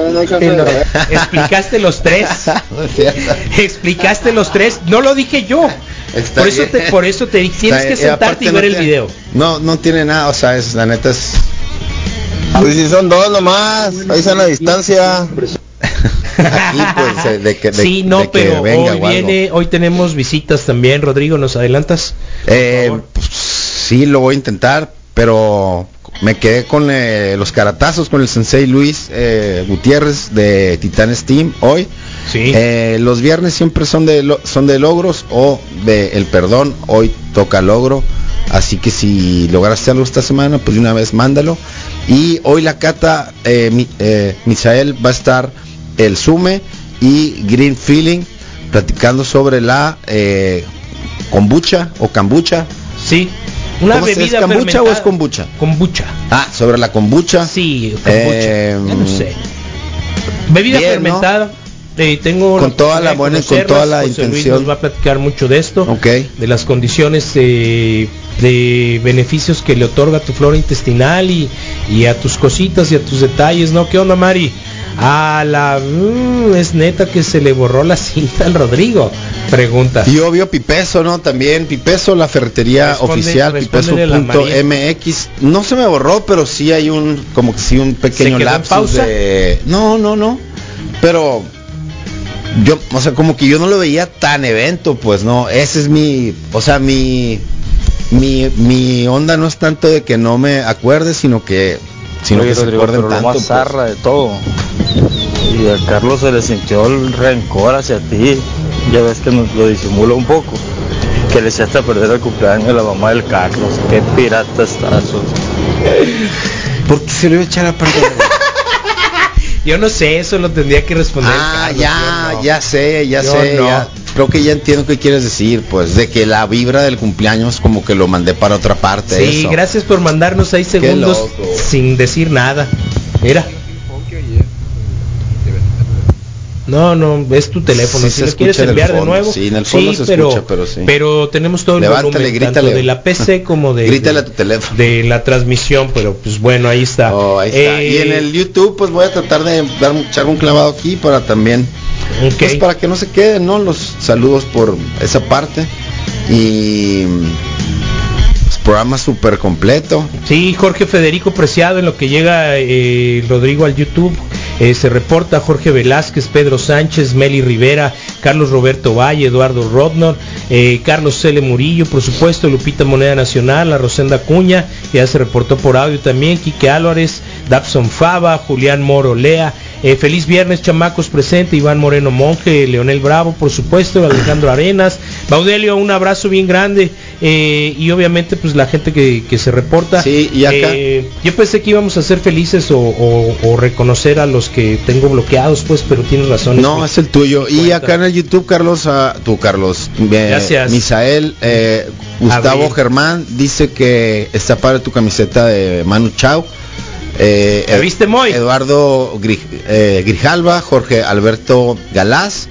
S4: Explicaste los tres. *laughs* Explicaste los tres. No lo dije yo.
S7: Está
S4: Por eso, te, por eso te dije, tienes que sentarte y
S7: no
S4: ver el
S7: tiene-
S4: video.
S7: No, no tiene nada, o sea, es la neta es
S15: Pues si son dos nomás, ahí están a distancia.
S7: Aquí pues de que de,
S4: sí, no,
S7: de que
S4: pero
S7: venga
S4: hoy viene, hoy tenemos visitas también, Rodrigo, ¿nos adelantas?
S7: Eh, pues, sí, lo voy a intentar, pero me quedé con eh, los caratazos con el sensei Luis eh, Gutiérrez de Titan Steam hoy.
S4: Sí.
S7: Eh, los viernes siempre son de lo- son de logros o de el perdón. Hoy toca logro, así que si lograste algo esta semana, pues de una vez mándalo. Y hoy la cata eh, mi- eh, Misael va a estar el Sume y Green Feeling platicando sobre la eh, kombucha o kombucha.
S4: Sí. Una
S7: ¿Cómo se-
S4: bebida
S7: ¿Es kombucha o es kombucha?
S4: Kombucha.
S7: Ah, sobre la kombucha.
S4: Sí, kombucha.
S7: Eh,
S4: ya no sé. Bebida
S7: bien,
S4: fermentada. Eh, tengo
S7: Con toda la
S4: de
S7: buena- con toda la
S4: José Luis nos va a platicar mucho de esto, de las condiciones eh, de beneficios que le otorga tu flora intestinal y, y a tus cositas y a tus detalles, ¿no? ¿Qué onda, Mari? A la mm, es neta que se le borró la cinta al Rodrigo. Pregunta.
S7: Y obvio Pipeso, ¿no? También Pipeso, la ferretería
S4: Responde-
S7: oficial, pipeso.mx. No se me borró, pero sí hay un, como que sí un pequeño
S4: pausa?
S7: de... No, no, no. Pero yo, o sea, como que yo no lo veía tan evento, pues no. Ese es mi, o sea, mi, mi, mi onda no es tanto de que no me acuerde, sino que sino
S13: Oye,
S7: que se acuerden
S13: pero lo
S7: tanto.
S13: más
S7: pues.
S13: zarra de todo. Y a Carlos se le sintió el rencor hacia ti. Ya ves que nos lo disimula un poco. Que le echaste a perder el cumpleaños de la mamá del Carlos. Qué pirata estás.
S7: ¿Por qué se le iba a echar a perder? *laughs*
S4: Yo no sé, eso lo tendría que responder.
S7: Ah,
S4: Carlos,
S7: ya,
S4: no.
S7: ya sé, ya
S4: Yo
S7: sé.
S4: no.
S7: ya. Creo que ya entiendo qué quieres decir, pues, de que la vibra del cumpleaños como que lo mandé para otra parte.
S4: Sí,
S7: eso.
S4: gracias por mandarnos seis segundos sin decir nada. Mira. No, no, es tu teléfono.
S7: Sí
S4: si
S7: se
S4: lo quieres
S7: en
S4: enviar de nuevo.
S7: sí, en el fondo se
S4: pero,
S7: escucha, pero sí.
S4: pero tenemos todo el
S7: Levántale,
S4: volumen, tanto
S7: grítale.
S4: de la PC *laughs* como de,
S7: Grítale
S4: de,
S7: a tu teléfono.
S4: de la transmisión, pero pues bueno, ahí está.
S7: Oh, ahí está.
S4: Eh,
S7: y en el YouTube, pues voy a tratar de dar, un- echar un clavado aquí para también,
S4: ok.
S7: pues para que no se queden, ¿no? Los saludos por esa parte. Y pues, programa súper completo.
S4: Sí, Jorge Federico Preciado, en lo que llega eh, Rodrigo al YouTube, eh, se reporta Jorge Velázquez, Pedro Sánchez, Meli Rivera, Carlos Roberto Valle, Eduardo Rodnor, eh, Carlos Cele Murillo, por supuesto, Lupita Moneda Nacional, la Rosenda Cuña, que ya se reportó por audio también, Quique Álvarez, Dabson Fava, Julián Moro Lea, eh, feliz viernes, chamacos presente, Iván Moreno Monje, Leonel Bravo, por supuesto, Alejandro Arenas, Baudelio, un abrazo bien grande, eh, y obviamente pues la gente que, que se reporta.
S7: Sí, y acá-
S4: Eh, yo pensé que íbamos a ser felices o, o- o reconocer a los que tengo bloqueados, pues, pero tienes razón.
S7: No,
S4: mi-
S7: es el tuyo. Y
S4: cuenta.
S7: acá en el YouTube, Carlos, ah, tú, Carlos,
S4: Gracias.
S7: Misael, Gustavo. Germán dice que está para tu camiseta de Manu Chao. Eh,
S4: ¿La viste, Moy?
S7: Eduardo Gri- eh, Grijalva, Jorge Alberto Galás.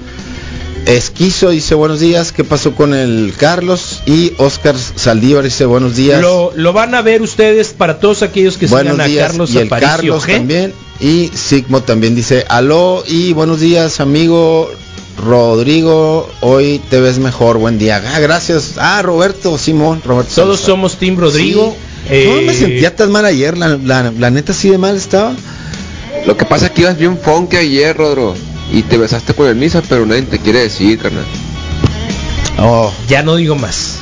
S7: Esquizo dice buenos días, ¿qué pasó con el Carlos? Y Oscar Saldívar dice buenos días.
S4: Lo, lo van a ver ustedes para todos aquellos que
S7: buenos
S4: sigan a. Carlos
S7: y el
S4: Aparicio
S7: Carlos
S4: G.
S7: también. Y Sigmo también dice aló y buenos días amigo Rodrigo, hoy te ves mejor, buen día. Ah, gracias. Ah, Roberto, Simón, Roberto.
S4: Todos
S7: Salazar.
S4: somos Team Rodrigo.
S7: Sí. No
S4: Eh,
S7: me sentía tan mal ayer, la, la, la neta así de mal estaba.
S22: Lo que pasa es que ibas bien funky ayer, Rodro. Y te besaste con el misa, pero nadie te quiere decir, carnal.
S7: Oh,
S4: Ya no digo más.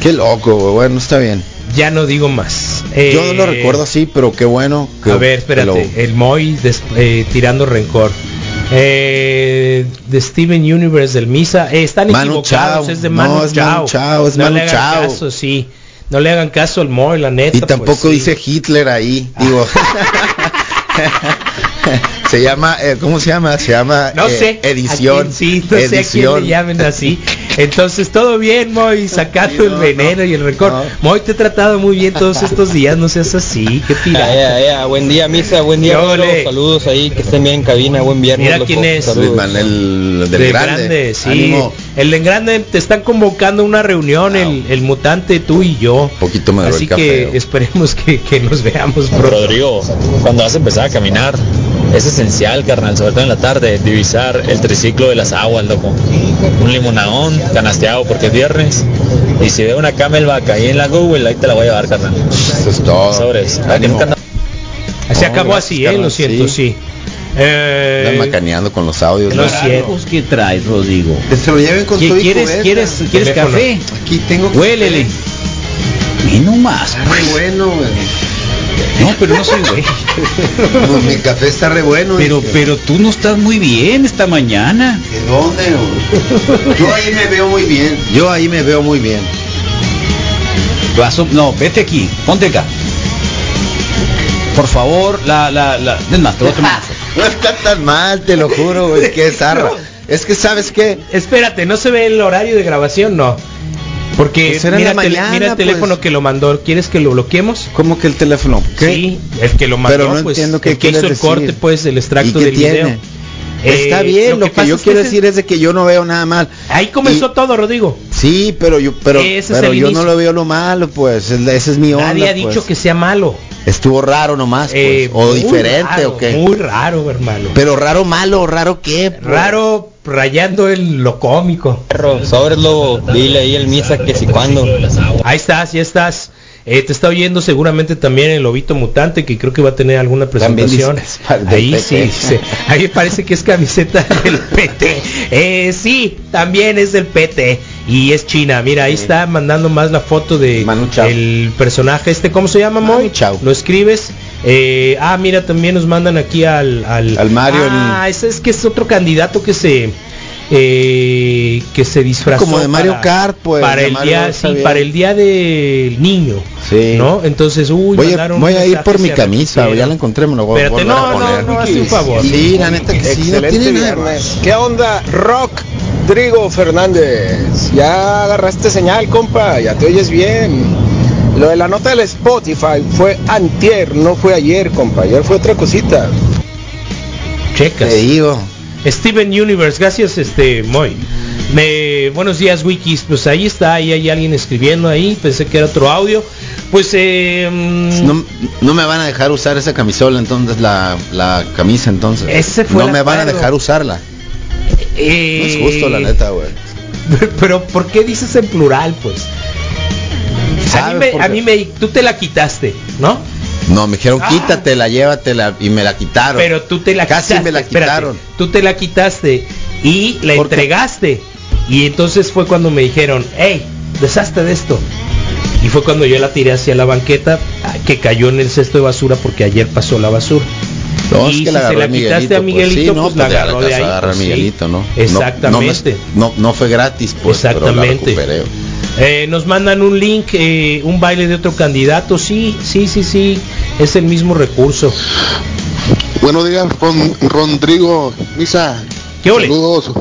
S7: qué loco, bueno, está bien.
S4: Ya no digo más.
S7: Yo no lo
S4: Eh,
S7: recuerdo así, pero qué bueno. que-
S4: A ver, espérate.
S7: lo-
S4: El Moy des- eh, tirando rencor. Eh, de Steven Universe del Misa. Eh, están
S7: Manu
S4: equivocados.
S7: Chao.
S4: Es de
S7: No,
S4: Manu
S7: es
S4: Chao.
S7: Manu Chao, es
S4: no
S7: Manu
S4: le hagan
S7: Chao.
S4: caso, sí. No le hagan caso al Moy, la neta.
S7: Y tampoco
S4: pues, sí.
S7: dice Hitler ahí, digo. *laughs* se llama, eh, ¿cómo se llama? Se llama
S4: No
S7: eh,
S4: sé.
S7: edición.
S4: quién- sí, no sé a quién
S7: edición.
S4: le llamen así. Entonces, todo bien, Moy, sacando el veneno y el rencor. Moy, te he tratado muy bien todos estos días, no seas así, qué tirada.
S23: Ya, ya, ya. Buen día, Misa. Buen día. Saludos ahí, que estén bien en cabina. Buen viernes.
S4: Mira quién es.
S23: Saludos.
S7: Manuel del
S4: De
S7: grande.
S4: sí.
S7: Ánimo.
S4: El de grande te están convocando a una reunión, el, el mutante, tú y yo.
S7: Un poquito me duró
S4: Así
S7: el café.
S4: que esperemos que, que nos veamos pronto.
S24: Rodrigo, cuando vas a empezar a caminar, es esencial, carnal, sobre todo en la tarde, divisar el triciclo de las aguas, loco. Un limonadón canasteado porque es viernes. Y si veo una camelback ahí en la Google, ahí te la voy a llevar, carnal.
S7: Eso es todo.
S24: Sobres.
S4: Se acabó así, ¿eh? Lo siento, sí.
S7: sí.
S4: Eh,
S7: Andan macaneando con los audios.
S4: Lo
S7: ¿no?
S4: siento.
S25: ¿Qué traes, Rodrigo?
S7: Que se lo lleven con
S25: ¿Qué
S7: su hijo
S25: quieres, quieres, quieres café?
S7: Aquí tengo
S25: Huélele. Y no más.
S7: Está re bueno, güey.
S25: No, pero no soy güey. *laughs*
S7: No, mi café está re bueno.
S25: Pero,
S7: dije.
S25: pero tú no estás muy bien esta mañana.
S7: ¿De dónde? güey? Yo ahí me veo muy bien. Yo ahí me veo muy bien.
S25: No, vete aquí, ponte acá. Por favor, la, la, la. Es más, te voy a tomar. *laughs*
S7: No está tan mal, te lo juro, güey. Es que es. Es que, ¿sabes qué?
S4: Espérate, ¿no se ve el horario de grabación? No. Porque
S7: Pues
S4: mira,
S7: la
S4: tele-
S7: mañana,
S4: mira el teléfono
S7: pues.
S4: que lo mandó. ¿Quieres que lo bloqueemos?
S7: ¿Cómo que el teléfono? ¿Qué?
S4: Sí, el que lo mandó,
S7: Pero no
S4: pues,
S7: entiendo qué
S4: el que hizo el corte, pues, el
S7: ¿Y
S4: extracto del
S7: tiene?
S4: video.
S7: Está
S4: Eh,
S7: bien, lo que, yo
S4: es
S7: quiero
S4: ese-
S7: decir es de que yo no veo nada mal.
S4: Ahí comenzó todo, Rodrigo.
S7: Sí, pero yo, pero,
S4: Ese es
S7: pero yo
S4: inicio.
S7: no lo veo lo malo, pues. es- Ese es mi onda.
S4: Nadie ha
S7: pues.
S4: dicho que sea malo.
S7: Estuvo raro nomás, pues.
S4: Eh,
S7: o diferente,
S4: raro,
S7: o qué.
S4: Muy raro, hermano.
S7: Pero raro malo, raro qué. pues?
S4: Raro rayando en lo cómico.
S23: Sobres, lobo. Dile ahí el Misa que si cuando.
S4: Ahí estás, ya estás. Eh, te está oyendo seguramente también el lobito mutante que creo que va a tener alguna presentación. Ahí sí, sí. ahí parece que es camiseta *laughs* del PT. Eh, sí, también es del PT y es China. Mira, ahí está mandando más la foto de el personaje este, ¿cómo se llama, Moy? Lo escribes Eh, ah, mira, también nos mandan aquí al... Al,
S7: Al Mario,
S4: Ah, ese es que es otro candidato que se... eh, que se disfrazó
S7: Como de Mario Kart, pues,
S4: para el día sí, para el día del niño
S7: Sí.
S4: no entonces uy
S7: Voy a, voy ir por mi camisa, ya la encontré, me lo voy
S4: Espérate, no,
S7: a poner.
S4: no, no, hazte un favor.
S7: Sí, la neta que sí, no
S15: Excelente
S7: tiene nada.
S15: viernes. ¿Qué onda, Rock? Drigo Fernández, ya agarraste señal, compa, ya te oyes bien. Lo de la nota del Spotify fue antier, no fue ayer, compa, ayer fue otra cosita.
S4: Checas.
S7: Te digo.
S4: Steven Universe, gracias este Moy. Me, buenos días Wikis, pues ahí está, ahí hay alguien escribiendo ahí, pensé que era otro audio. Pues eh,
S7: No, no me van a dejar usar esa camisola, entonces la, la camisa entonces.
S4: Ese fue
S7: no me van a dejar usarla.
S4: eh,
S7: No es justo, la neta, güey. *laughs*
S4: Pero ¿por qué dices en plural, pues? A mí,
S7: ¿Sabes
S4: me,
S7: por
S4: a
S7: qué?
S4: mí me, tú te la quitaste, ¿no?
S7: No, me dijeron
S4: Ah.
S7: quítatela, llévatela y me la quitaron.
S4: Pero tú te la
S7: Casi
S4: quitaste.
S7: me la
S4: espérate,
S7: quitaron.
S4: tú te la quitaste y la entregaste. Y entonces fue cuando me dijeron, hey, deshazte de esto. Y fue cuando yo la tiré hacia la banqueta, ah, que cayó en el cesto de basura porque ayer pasó la basura.
S7: No, es
S4: y
S7: que
S4: si
S7: la
S4: se la quitaste a
S7: Miguelito, pues,
S4: pues,
S7: no,
S4: la
S7: pues, ya
S4: agarró
S7: la
S4: de ahí.
S7: agarra
S4: pues, sí.
S7: Miguelito, ¿no? No-
S4: Exactamente.
S7: No, no, no fue gratis, pues, pero la
S4: Exactamente. Eh, nos mandan un link, eh, un baile de otro candidato. Sí, sí, sí, sí. Es el mismo recurso.
S26: Buenos días, Ron, Rodrigo, Misa.
S4: ¿Qué ole?
S26: Saludos.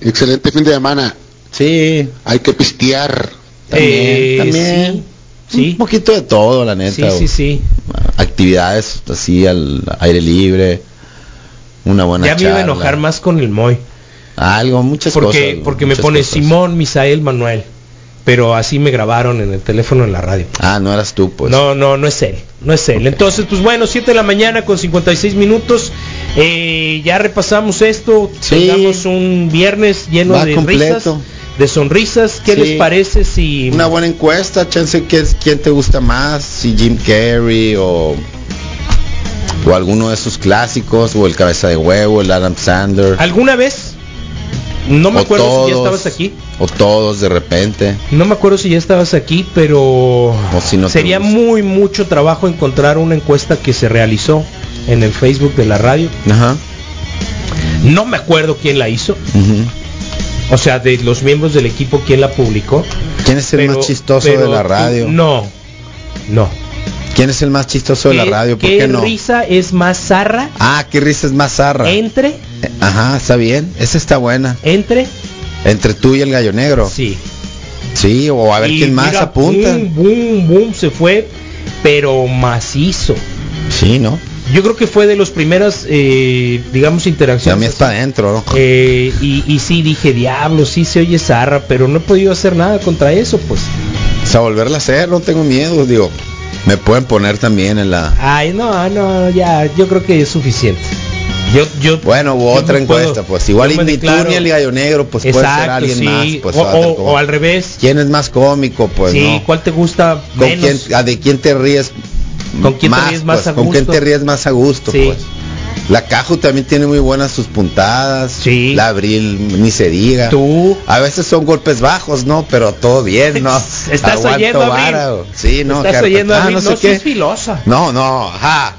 S26: Excelente fin de semana.
S7: Sí.
S26: Hay que pistear.
S7: También,
S4: Eh,
S7: también.
S4: sí.
S7: Un poquito de todo, la neta.
S4: Sí, sí, sí.
S7: Actividades así al aire libre. Una buena
S4: ya me iba a enojar más con el Moy.
S7: Algo, muchas
S4: Porque,
S7: cosas.
S4: porque me pone
S7: cosas.
S4: Simón, Misael, Manuel. Pero así me grabaron en el teléfono en la radio.
S7: Ah, no eras tú, pues.
S4: No, no, no es él. No es él. Entonces, pues bueno, 7 de la mañana con 56 minutos. Eh, ya repasamos esto.
S7: Sí.
S4: Tengamos un viernes lleno
S7: Va
S4: de
S7: completo.
S4: risas, de sonrisas. ¿Qué
S7: Sí.
S4: les parece si
S7: Una buena encuesta, chance que es quién te gusta más, si Jim Carrey o o alguno de sus clásicos o el cabeza de huevo, el Adam Sandler
S4: alguna vez? No me
S7: O
S4: acuerdo si ya estabas aquí.
S7: o todos de repente.
S4: No me acuerdo si ya estabas aquí, pero
S7: O si no
S4: sería muy mucho trabajo encontrar una encuesta que se realizó en el Facebook de la radio.
S7: Ajá.
S4: No me acuerdo quién la hizo. O sea, de los miembros del equipo, quién la publicó.
S7: ¿Quién es el
S4: Pero-
S7: más chistoso
S4: pero
S7: de la radio?
S4: No, no.
S7: ¿Quién es el más chistoso de la
S4: ¿Qué-
S7: radio? ¿Por
S4: ¿Qué,
S7: qué no?
S4: risa es más zarra
S7: Ah, qué risa es más zarra.
S4: entre,
S7: Eh, Ajá, está bien. Esa está buena.
S4: entre?
S7: Entre tú y el gallo negro.
S4: Sí.
S7: Sí, o a ver
S4: Y
S7: quién más
S4: mira,
S7: apunta.
S4: Boom, boom, boom, se fue, pero macizo.
S7: Sí, ¿no?
S4: Yo creo que fue de los primeras, eh, digamos,
S7: Ya
S4: interacciones.
S7: me es para adentro, ¿no?
S4: Eh, y, y sí dije, diablo, sí se oye zarra, pero no he podido hacer nada contra eso, pues.
S7: O sea, volverla a hacer, no tengo miedo, digo. Me pueden poner también en la...
S4: Ay, no, no, ya, yo creo que es suficiente. Yo, yo,
S7: Bueno, hubo
S4: yo
S7: otra
S4: puedo-
S7: encuesta, pues igual ni el gallo negro, pues puede ser alguien
S4: sí,
S7: más. Pues,
S4: o, o- al revés.
S7: ¿Quién es más cómico? Pues
S4: sí,
S7: no.
S4: ¿cuál te gusta
S7: ¿Con
S4: menos?
S7: quién, a ¿De quién te ríes
S4: ¿Con quién te ríes más
S7: pues?
S4: a
S7: ¿Con quién
S4: gusto?
S7: te ríes más a gusto?
S4: Sí.
S7: Pues? La Caju también tiene muy buenas sus puntadas.
S4: Sí.
S7: La Abril ni se diga.
S4: Tú.
S7: A veces son golpes bajos, ¿no? Pero todo bien, ¿no? *laughs*
S4: Estás
S7: Aguanto
S4: oyendo,
S7: vara, Sí, no.
S4: Estás
S7: carpa-
S4: oyendo
S7: ah,
S4: Abril,
S7: no
S4: no,
S7: sé
S4: sí
S7: qué.
S4: es filosa.
S7: No, no, ajá.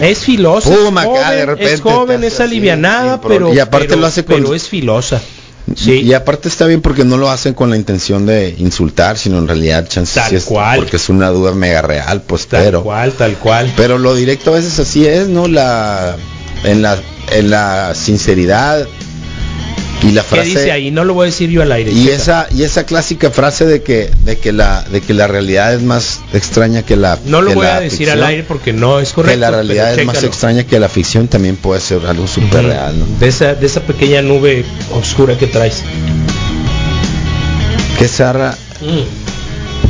S4: Es filosa.
S7: Pum,
S4: es
S7: acá
S4: joven,
S7: de repente
S4: es joven, es alivianada, pero
S7: Y aparte
S4: pero-
S7: lo hace con-
S4: pero es filosa.
S7: Y aparte está bien porque no lo hacen con la intención de insultar, sino en realidad chance
S4: Tal
S7: sí es
S4: cual.
S7: porque es una duda mega real, pues
S4: Tal
S7: pero
S4: cual, tal cual.
S7: pero lo directo a veces así es, ¿no? La en la en la sinceridad y la
S4: ¿Qué
S7: frase
S4: dice ahí? No lo voy a decir yo al aire.
S7: y
S4: checa.
S7: esa y esa clásica frase de que de que la de que la realidad es más extraña que la
S4: No lo voy a decir
S7: ficción,
S4: al aire porque no es correcto.
S7: que la realidad es más extraña que la ficción también puede ser algo súper real, ¿no?
S4: De esa, de esa pequeña nube oscura que traes.
S7: Que zarra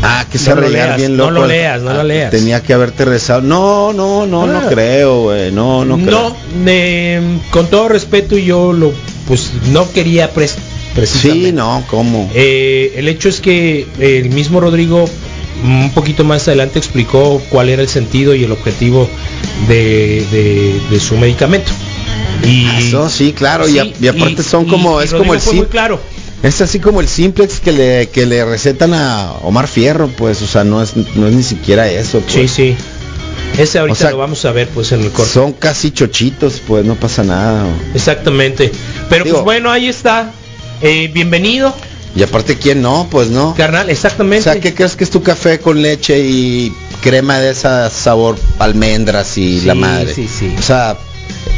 S7: Ah, que se
S4: No leas,
S7: bien
S4: no
S7: loco.
S4: lo leas, no lo
S7: Ah,
S4: leas.
S7: Tenía que haberte rezado. No, no, no,
S4: Ah.
S7: no creo, güey. No, no creo.
S4: No, eh, con todo respeto yo lo, pues no quería pres precisamente.
S7: Sí, no, ¿cómo?
S4: Eh, el hecho es que el mismo Rodrigo un poquito más adelante explicó cuál era el sentido y el objetivo de, de- de su medicamento. Y
S7: Eso sí, claro, y,
S4: Sí,
S7: a- y aparte son como
S4: y
S7: es como el
S4: fue muy
S7: sim-
S4: claro.
S7: Es así como el simplex que le que le recetan a Omar Fierro, pues, o sea, no es no es ni siquiera eso, pues.
S4: Sí, sí. Ese ahorita
S7: O sea,
S4: lo vamos a ver pues en el corte.
S7: Son casi chochitos, pues no pasa nada.
S4: Exactamente. Pero
S7: Digo-
S4: pues bueno, ahí está. Eh, bienvenido,
S7: Y aparte, ¿quién no? Pues no.
S4: carnal,
S7: O
S4: exactamente.
S7: sea, ¿qué crees que es tu café con leche y crema de esa sabor almendras y
S4: Sí,
S7: la madre?
S4: sí, sí.
S7: O sea,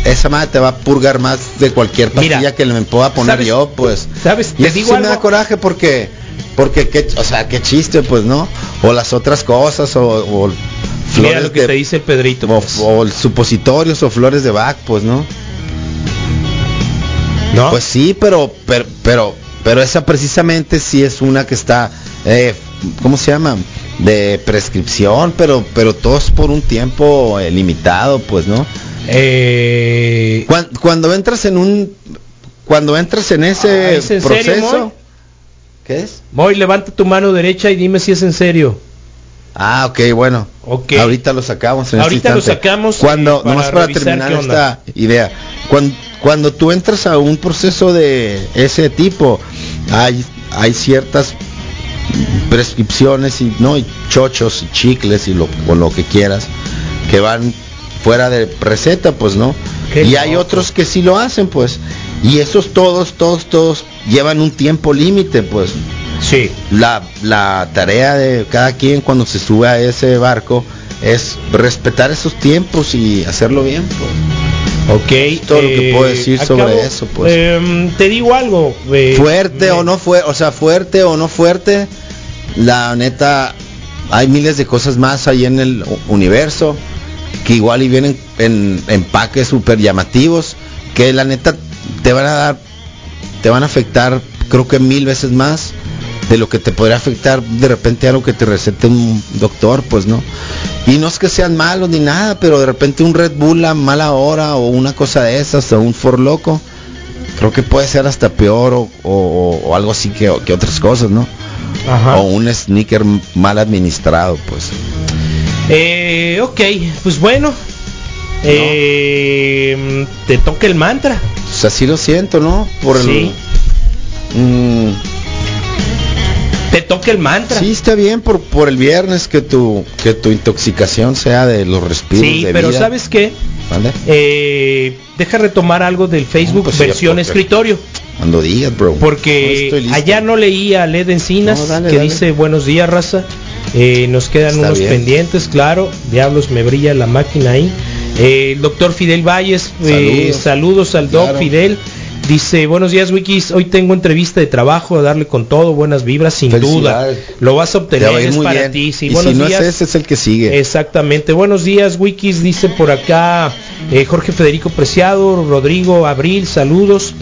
S7: esa madre te va a purgar más de cualquier pastilla
S4: Mira,
S7: que me pueda poner
S4: ¿sabes-
S7: yo, pues.
S4: ¿Sabes?
S7: Y
S4: Te
S7: eso
S4: digo
S7: sí me da coraje porque, porque qué, o sea, qué chiste, pues, ¿no? O las otras cosas, o, o
S4: Mira
S7: flores
S4: lo que
S7: de,
S4: te dice el Pedrito.
S7: o,
S4: pues.
S7: o supositorios o flores de Bach, pues, ¿no?
S4: ¿No?
S7: Pues sí, pero, pero, pero, pero esa precisamente sí es una que está, eh, ¿cómo se llama? De prescripción, pero, pero todo es por un tiempo eh, limitado, pues, ¿no?
S4: Eh,
S7: Cuan- Cuando, entras en un, cuando entras en ese
S4: Ah, ¿es en serio,
S7: proceso,
S4: Moy?
S7: ¿qué es?
S4: Moy, levanta tu mano derecha y dime si es en serio.
S7: Ah, ok, bueno.
S4: Ok.
S7: Ahorita lo sacamos. En este
S4: Ahorita lo sacamos,
S7: Cuando,
S4: eh, para
S7: nomás para terminar esta idea. Cuando, cuando tú entras a un proceso de ese tipo, hay, hay ciertas prescripciones y no y chochos y chicles y lo, o lo que quieras que van fuera de receta, pues no.
S4: Qué
S7: y hay
S4: loco.
S7: otros que sí lo hacen, pues. Y esos todos, todos, todos llevan un tiempo límite, pues
S4: Sí.
S7: la, la tarea de cada quien cuando se sube a ese barco es respetar esos tiempos y hacerlo bien. Pues.
S4: Ok.
S7: todo lo que
S4: eh,
S7: puedo decir sobre eso, pues.
S4: em, te digo algo. eh,
S7: fuerte
S4: me-
S7: o no fue, o sea, fuerte o no fuerte, la neta hay miles de cosas más ahí en el universo que igual y vienen en empaques súper llamativos que la neta te van a dar, te van a afectar creo que mil veces más de lo que te podría afectar de repente algo que te recete un doctor, pues no. Y no es que sean malos ni nada, pero de repente un Red Bull a mala hora o una cosa de esas o un For Loco, creo que puede ser hasta peor o, o- o algo así que, que otras cosas, ¿no?
S4: Ajá.
S7: O un sneaker mal administrado, pues.
S4: Eh, ok, pues bueno. eh, te toca el mantra.
S7: Pues así lo siento, ¿no? Por el...
S4: Sí.
S7: Mm,
S4: Te toca el mantra.
S7: sí, está bien por, por el viernes que tu, que tu intoxicación sea de los respiros
S4: Sí,
S7: de
S4: pero
S7: vida.
S4: ¿sabes qué?
S7: ¿Vale?
S4: Eh, deja retomar algo del Facebook
S7: pues
S4: versión
S7: porque-
S4: escritorio.
S7: Cuando digas, bro.
S4: Porque allá no leía a Led Encinas
S7: No, dale,
S4: que
S7: dale.
S4: dice buenos días raza. Eh, nos quedan
S7: Está
S4: unos
S7: bien.
S4: pendientes, claro. Diablos, me brilla la máquina ahí. Eh, el doctor Fidel Valles, eh,
S7: Saludos.
S4: saludos al doc
S7: Claro.
S4: Fidel. Dice, buenos días Wikis, hoy tengo entrevista de trabajo, a darle con todo, buenas vibras, sin duda. Lo vas a
S7: Te
S4: obtener,
S7: va a ir
S4: es
S7: muy
S4: para
S7: bien.
S4: ti. Sí,
S7: y
S4: buenos
S7: si no
S4: días.
S7: es ese, es el que sigue.
S4: Exactamente. Buenos días, Wikis. Dice por acá eh, Jorge Federico Preciado, Rodrigo Abril, saludos.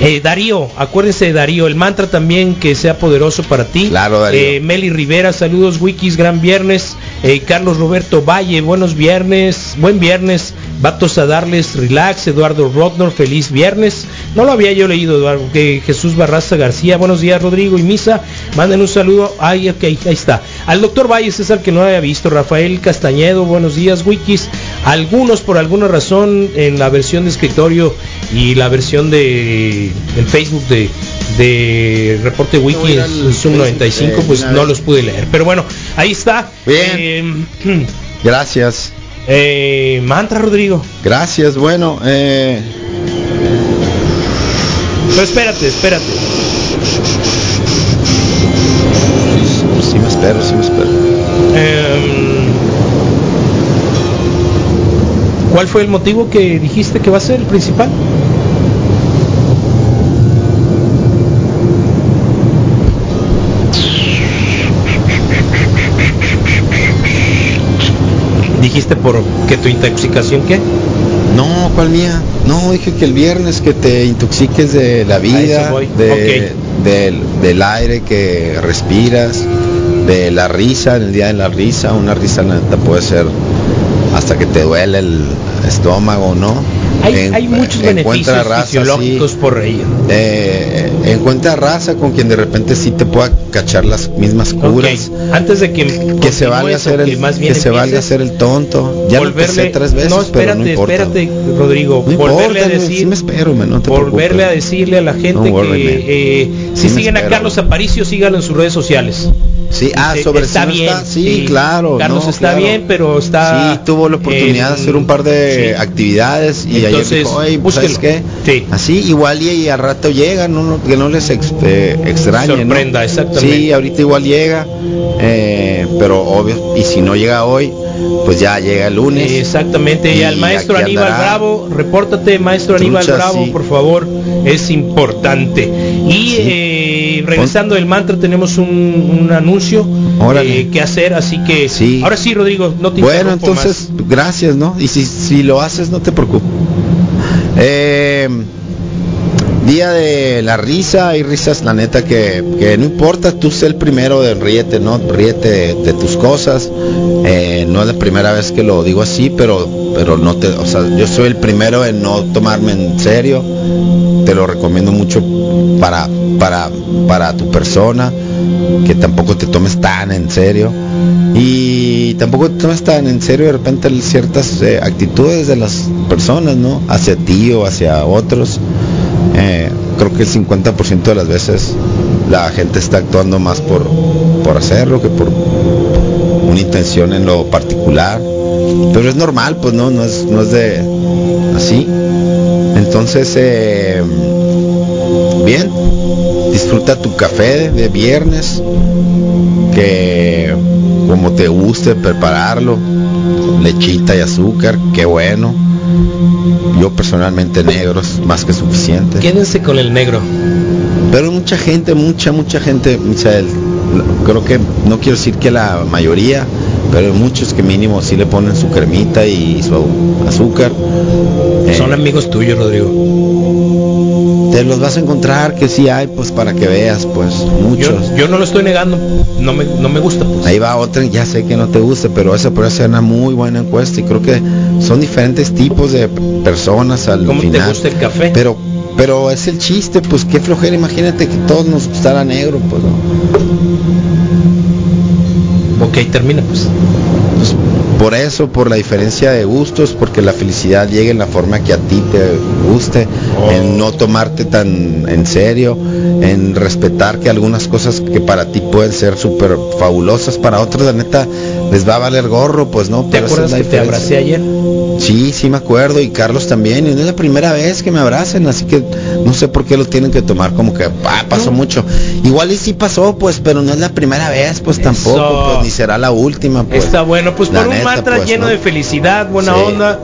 S4: Eh, Darío, acuérdense de Darío, el mantra también que sea poderoso para ti.
S7: Claro, Darío.
S4: Eh, Meli Rivera, saludos, Wikis, gran viernes. Eh, Carlos Roberto Valle, buenos viernes, buen viernes. Vatos a darles relax, Eduardo Rodnor, feliz viernes. No lo había yo leído, Eduardo. Que Jesús Barraza García, buenos días, Rodrigo y Misa. Manden un saludo. Ay, ok, ahí está. Al doctor Valles es el que no había visto. Rafael Castañedo, buenos días, Wikis. Algunos por alguna razón en la versión de escritorio y la versión de el Facebook de, de reporte wiki en
S7: al
S4: Zoom
S7: Facebook,
S4: 95
S7: eh,
S4: pues no
S7: vez.
S4: los pude leer pero bueno ahí está
S7: Bien.
S4: Eh, *clears throat*
S7: Gracias.
S4: eh, mantra Rodrigo
S7: Gracias, bueno, eh,
S4: pero espérate espérate
S7: sí me espero, sí me espero.
S4: Em, ¿cuál fue el motivo que dijiste que va a ser el principal? Dijiste por que tu intoxicación qué
S7: No, ¿cuál mía? No, dije que el viernes que te intoxiques de la vida, de- del, del aire que respiras, de la risa, en el día de la risa, una risa neta puede ser hasta que te duele el estómago, ¿no?
S4: Hay,
S7: En-
S4: hay muchos beneficios
S7: raza,
S4: fisiológicos
S7: sí.
S4: por ello
S7: Eh, encuentra raza con quien de repente sí te pueda cachar las mismas curas.
S4: Antes de que
S7: Que se valga hacer el,
S4: más bien
S7: que se valga hacer el tonto. Ya lo
S4: volverle
S7: empecé tres veces,
S4: no
S7: pero no importa.
S4: espérate Rodrigo
S7: No
S4: volverle
S7: importa,
S4: a decir
S7: sí me espero, man, no te
S4: volverle a decirle a la gente
S7: worry,
S4: que eh, si
S7: Sí
S4: siguen a. Carlos Aparicio síganlo en sus redes sociales
S7: Sí, ah, sobre
S4: está
S7: no
S4: bien.
S7: está, sí, claro,
S4: Carlos
S7: no,
S4: está
S7: claro.
S4: bien, pero está.
S7: Sí, tuvo la oportunidad de hacer un par de
S4: sí.
S7: actividades y ayer
S4: Entonces,
S7: dijo, "Oye, pues, ¿sabes qué?
S4: Sí.
S7: Así igual y, y al rato llega, no, que no les ex- eh, extrañe, ¿no?
S4: Sorprenda, exactamente.
S7: Sí, ahorita igual llega, eh, pero obvio, y si no llega hoy, pues ya llega el lunes.
S4: Exactamente, y, al maestro Aníbal
S7: andará.
S4: Bravo, repórtate, maestro Aníbal Bravo, por favor, es importante. Y eh, regresando del mantra, tenemos un, un anuncio eh, que hacer, así que ahora sí, Rodrigo, no te
S7: Bueno, entonces, gracias, ¿no? Y si, si lo haces, no te preocupes. Eh, día de la risa, hay risas, la neta, que, que no importa, tú sé el primero de ríete, ¿no? Ríete de, de tus cosas. Eh, no es la primera vez que lo digo así, pero, pero no te, o sea, yo soy el primero en no tomarme en serio. Te lo recomiendo mucho para, para, para tu persona, que tampoco te tomes tan en serio. Y tampoco te tomes tan en serio de repente ciertas eh, actitudes de las personas, ¿no? Hacia ti o hacia otros. Eh, creo que el 50% de las veces la gente está actuando más por, por hacerlo que por una intención en lo particular. Pero es normal, pues no, no es, no es de así. Entonces, eh, bien, disfruta tu café de viernes, que como te guste prepararlo, lechita y azúcar, qué bueno. Yo personalmente negros, más que suficiente.
S4: Quédense con el negro.
S7: Pero mucha gente, mucha, mucha gente, Misael, creo que, no quiero decir que la mayoría, pero hay muchos que mínimo sí le ponen su cremita y su azúcar. Eh,
S4: Son amigos tuyos, Rodrigo.
S7: te los vas a encontrar que sí hay, pues para que veas, pues muchos.
S4: Yo, yo no lo estoy negando, no me, no me gusta. Pues.
S7: Ahí va otra, ya sé que no te gusta, pero esa puede ser una muy buena encuesta y creo que son diferentes tipos de personas al
S4: ¿Cómo te
S7: final.
S4: gusta el café?
S7: Pero, pero es el chiste, pues qué flojera, imagínate que todos nos gustara negro, pues no.
S4: Ok, termina pues.
S7: Pues, por eso, por la diferencia de gustos, porque la felicidad llega en la forma que a ti te guste, en no tomarte tan en serio, en respetar que algunas cosas que para ti pueden ser súper fabulosas, para otros la neta les va a valer gorro, pues no.
S4: ¿Te
S7: pero es
S4: acuerdas
S7: la
S4: que te
S7: diferencia.
S4: abracé ayer?
S7: Sí, sí me acuerdo y Carlos también, y no es la primera vez que me abracen, así que no sé por qué lo tienen que tomar como que ah, pasó mucho. Igual y sí pasó, pues, pero no es la primera vez, pues tampoco, pues ni será la última, pues.
S4: Está bueno, pues
S7: La
S4: por un mantra
S7: pues,
S4: lleno
S7: ¿no?
S4: de felicidad, buena
S7: Sí.
S4: onda.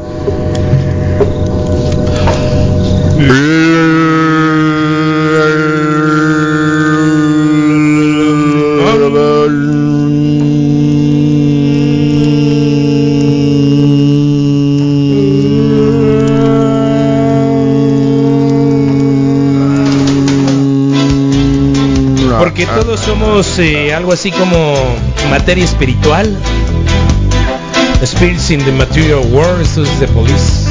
S4: Porque todos somos eh, algo así como materia espiritual. Spirits in the Material World, esto es de Police.